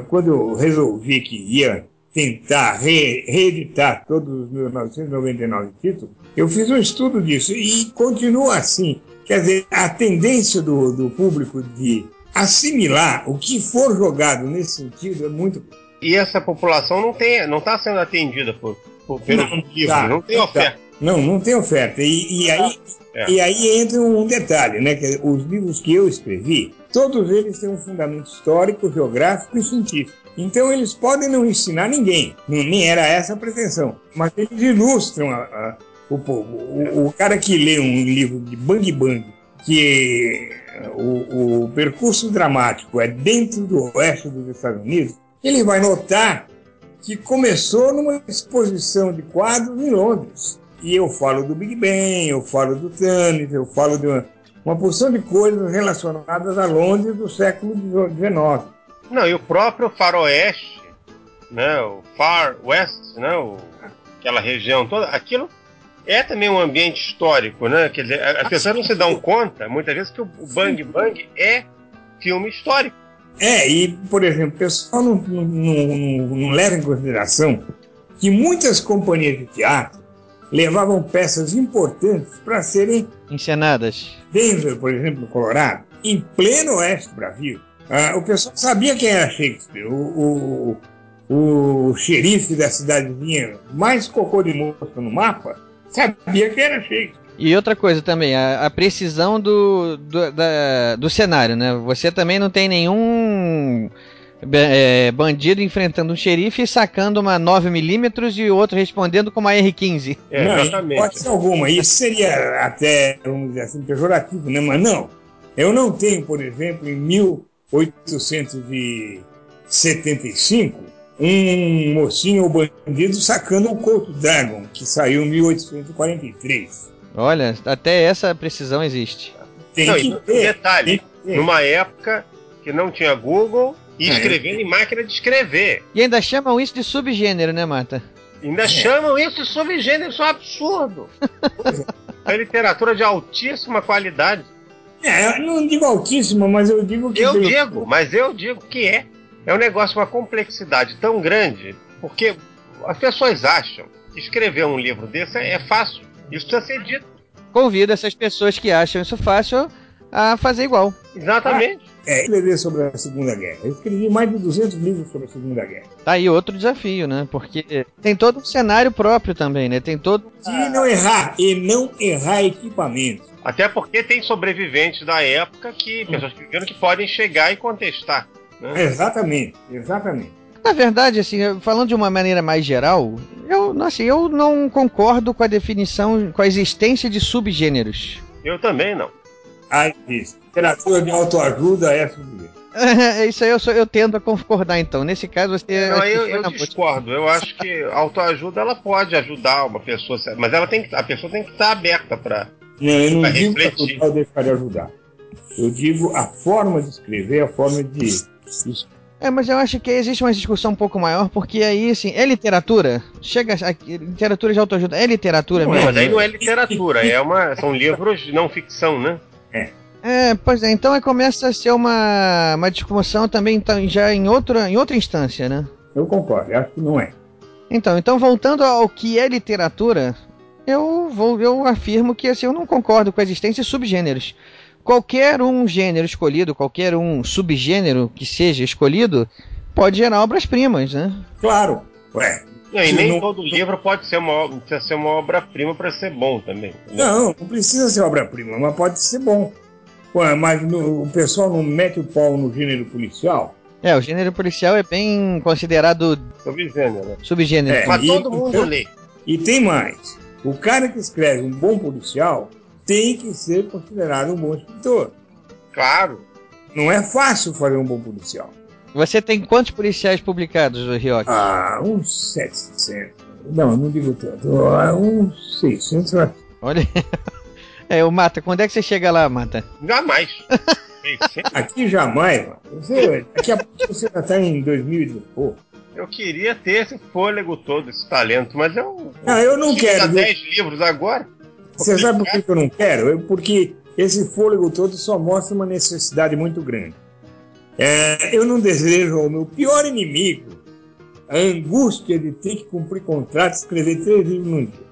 Speaker 10: quando eu resolvi que ia tentar re- reeditar todos os meus 999 títulos, eu fiz um estudo disso e continua assim. Quer dizer, a tendência do, do público de assimilar o que for jogado nesse sentido é muito.
Speaker 9: E essa população não tem, não está sendo atendida por, por pelos
Speaker 10: Não,
Speaker 9: livros,
Speaker 10: tá,
Speaker 9: não tem
Speaker 10: tá.
Speaker 9: oferta.
Speaker 10: Não, não tem oferta. E, e aí,
Speaker 9: É.
Speaker 10: e aí entra um detalhe, né? Que os livros que eu escrevi, todos eles têm um fundamento histórico, geográfico e científico. Então eles podem não ensinar ninguém, nem era essa a pretensão, mas eles ilustram a- a- o povo. O, o cara que lê um livro de Bang Bang, que o, o percurso dramático é dentro do oeste dos Estados Unidos, ele vai notar que começou numa exposição de quadros em Londres. E eu falo do Big Bang, eu falo do Thames, eu falo de uma, uma porção de coisas relacionadas a Londres do século XIX.
Speaker 9: Não, e o próprio faroeste, né, o Far West, né, o- aquela região toda, aquilo é também um ambiente histórico, né? Quer dizer, as pessoas não se dão conta, muitas vezes, que o Bang Bang é filme histórico.
Speaker 10: É, e, por exemplo, o pessoal não, não, não- não leva em consideração que muitas companhias de teatro levavam peças importantes para serem
Speaker 8: Encenadas.
Speaker 10: Denver, por exemplo, no Colorado, em pleno oeste do Brasil. Ah, o pessoal sabia quem era Shakespeare. O, o, o xerife da cidadezinha mais cocô de moço no mapa sabia quem era Shakespeare.
Speaker 8: E outra coisa também, a, a precisão do, do, da- do cenário, né? Você também não tem nenhum é, bandido enfrentando um xerife e sacando uma 9mm e o outro respondendo com uma R15.
Speaker 9: É,
Speaker 10: Não,
Speaker 9: exatamente.
Speaker 10: Pode ser alguma. Isso seria até, vamos dizer assim, pejorativo, né? Mas não. Eu não tenho, por exemplo, em 1875, um mocinho ou bandido sacando o Couto Dragon, que saiu em 1843.
Speaker 8: Olha, até essa precisão existe.
Speaker 10: Tem
Speaker 9: Não,
Speaker 10: que
Speaker 9: e
Speaker 10: ter.
Speaker 9: detalhe,
Speaker 10: Tem que ter.
Speaker 9: numa época que não tinha Google e
Speaker 10: É.
Speaker 9: escrevendo em máquina de escrever.
Speaker 8: E ainda chamam isso de subgênero, né, Mata?
Speaker 9: Ainda chamam isso de subgênero, isso é um absurdo. é literatura de altíssima qualidade.
Speaker 10: É, eu não digo altíssima, mas eu digo que.
Speaker 9: Eu digo, mas eu digo que é. É um negócio, uma complexidade tão grande, porque as pessoas acham que escrever um livro desse é é fácil. Isso precisa ser dito.
Speaker 8: Convido essas pessoas que acham isso fácil a fazer igual.
Speaker 9: Exatamente.
Speaker 10: É, escrever sobre a Segunda Guerra. Eu escrevi mais de 200 livros sobre a Segunda Guerra.
Speaker 8: Tá aí outro desafio, né? Porque tem todo um cenário próprio também, né? Tem todo.
Speaker 10: E não errar, e não errar equipamento.
Speaker 9: Até porque tem sobreviventes da época que, pessoas que viveram que podem chegar e contestar. né?
Speaker 10: Exatamente, exatamente.
Speaker 8: Na verdade, assim, falando de uma maneira mais geral, eu, assim, eu não concordo com a definição, com a existência de subgêneros.
Speaker 9: Eu também não.
Speaker 10: Aí diz, literatura de autoajuda é subir.
Speaker 8: É isso aí eu, sou, eu tendo a concordar, então. Nesse caso, você.
Speaker 9: Não,
Speaker 8: acho que
Speaker 9: eu, eu discordo. Eu acho que a autoajuda ela pode ajudar uma pessoa, mas ela tem que, a pessoa tem que estar aberta para.
Speaker 10: Não, eu não
Speaker 9: Pra
Speaker 10: digo que
Speaker 9: refletir.
Speaker 10: ajudar ou deixar de ajudar. Eu digo a forma de escrever, a forma de. de-
Speaker 8: É, mas eu acho que existe uma discussão um pouco maior, porque aí, assim, é literatura? Chega. A, literatura de autoajuda é literatura
Speaker 9: Não,
Speaker 8: mesmo?
Speaker 9: mas aí não é literatura, é uma, são livros de não ficção, né?
Speaker 8: É, pois é, então começa a ser uma, uma discussão também então, já em outra, em outra instância, né?
Speaker 10: Eu concordo, eu acho que não é.
Speaker 8: Então, então voltando ao que é literatura, eu vou eu afirmo que assim, eu não concordo com a existência de subgêneros. Qualquer um gênero escolhido, qualquer um subgênero que seja escolhido, pode gerar obras-primas, né?
Speaker 10: Claro, ué.
Speaker 9: Não, e nem
Speaker 10: não-
Speaker 9: todo livro pode ser uma, precisa ser uma obra-prima para ser bom também. entendeu?
Speaker 10: Não, não precisa ser obra-prima, mas pode ser bom. Ué, mas no- o pessoal não mete o pau no gênero policial?
Speaker 8: É, o gênero policial é bem considerado
Speaker 9: Subgênero, né?
Speaker 8: subgênero.
Speaker 10: É.
Speaker 9: Mas
Speaker 10: e-
Speaker 9: todo mundo
Speaker 10: então-
Speaker 9: lê.
Speaker 10: E tem mais. O cara que escreve um bom policial tem que ser considerado um bom escritor.
Speaker 9: Claro.
Speaker 10: Não é fácil fazer um bom policial.
Speaker 8: Você tem quantos policiais publicados, Ryoki?
Speaker 10: Ah, uns 700. Não, não digo tanto. Ah, Uns 600. eu acho.
Speaker 8: Olha. É, o Mata, quando é que você chega lá, Mata?
Speaker 9: Jamais.
Speaker 10: Aqui jamais, mano. Você, daqui a pouco você já está em 2000 e pouco.
Speaker 9: Eu queria ter esse fôlego todo, esse talento, mas eu.
Speaker 10: Não, eu não quero.
Speaker 9: a 10 livros agora.
Speaker 10: Você sabe por que que eu não quero? Eu- porque esse fôlego todo só mostra uma necessidade muito grande. É, eu não desejo ao meu pior inimigo a angústia de ter que cumprir contrato e escrever três livros num dia.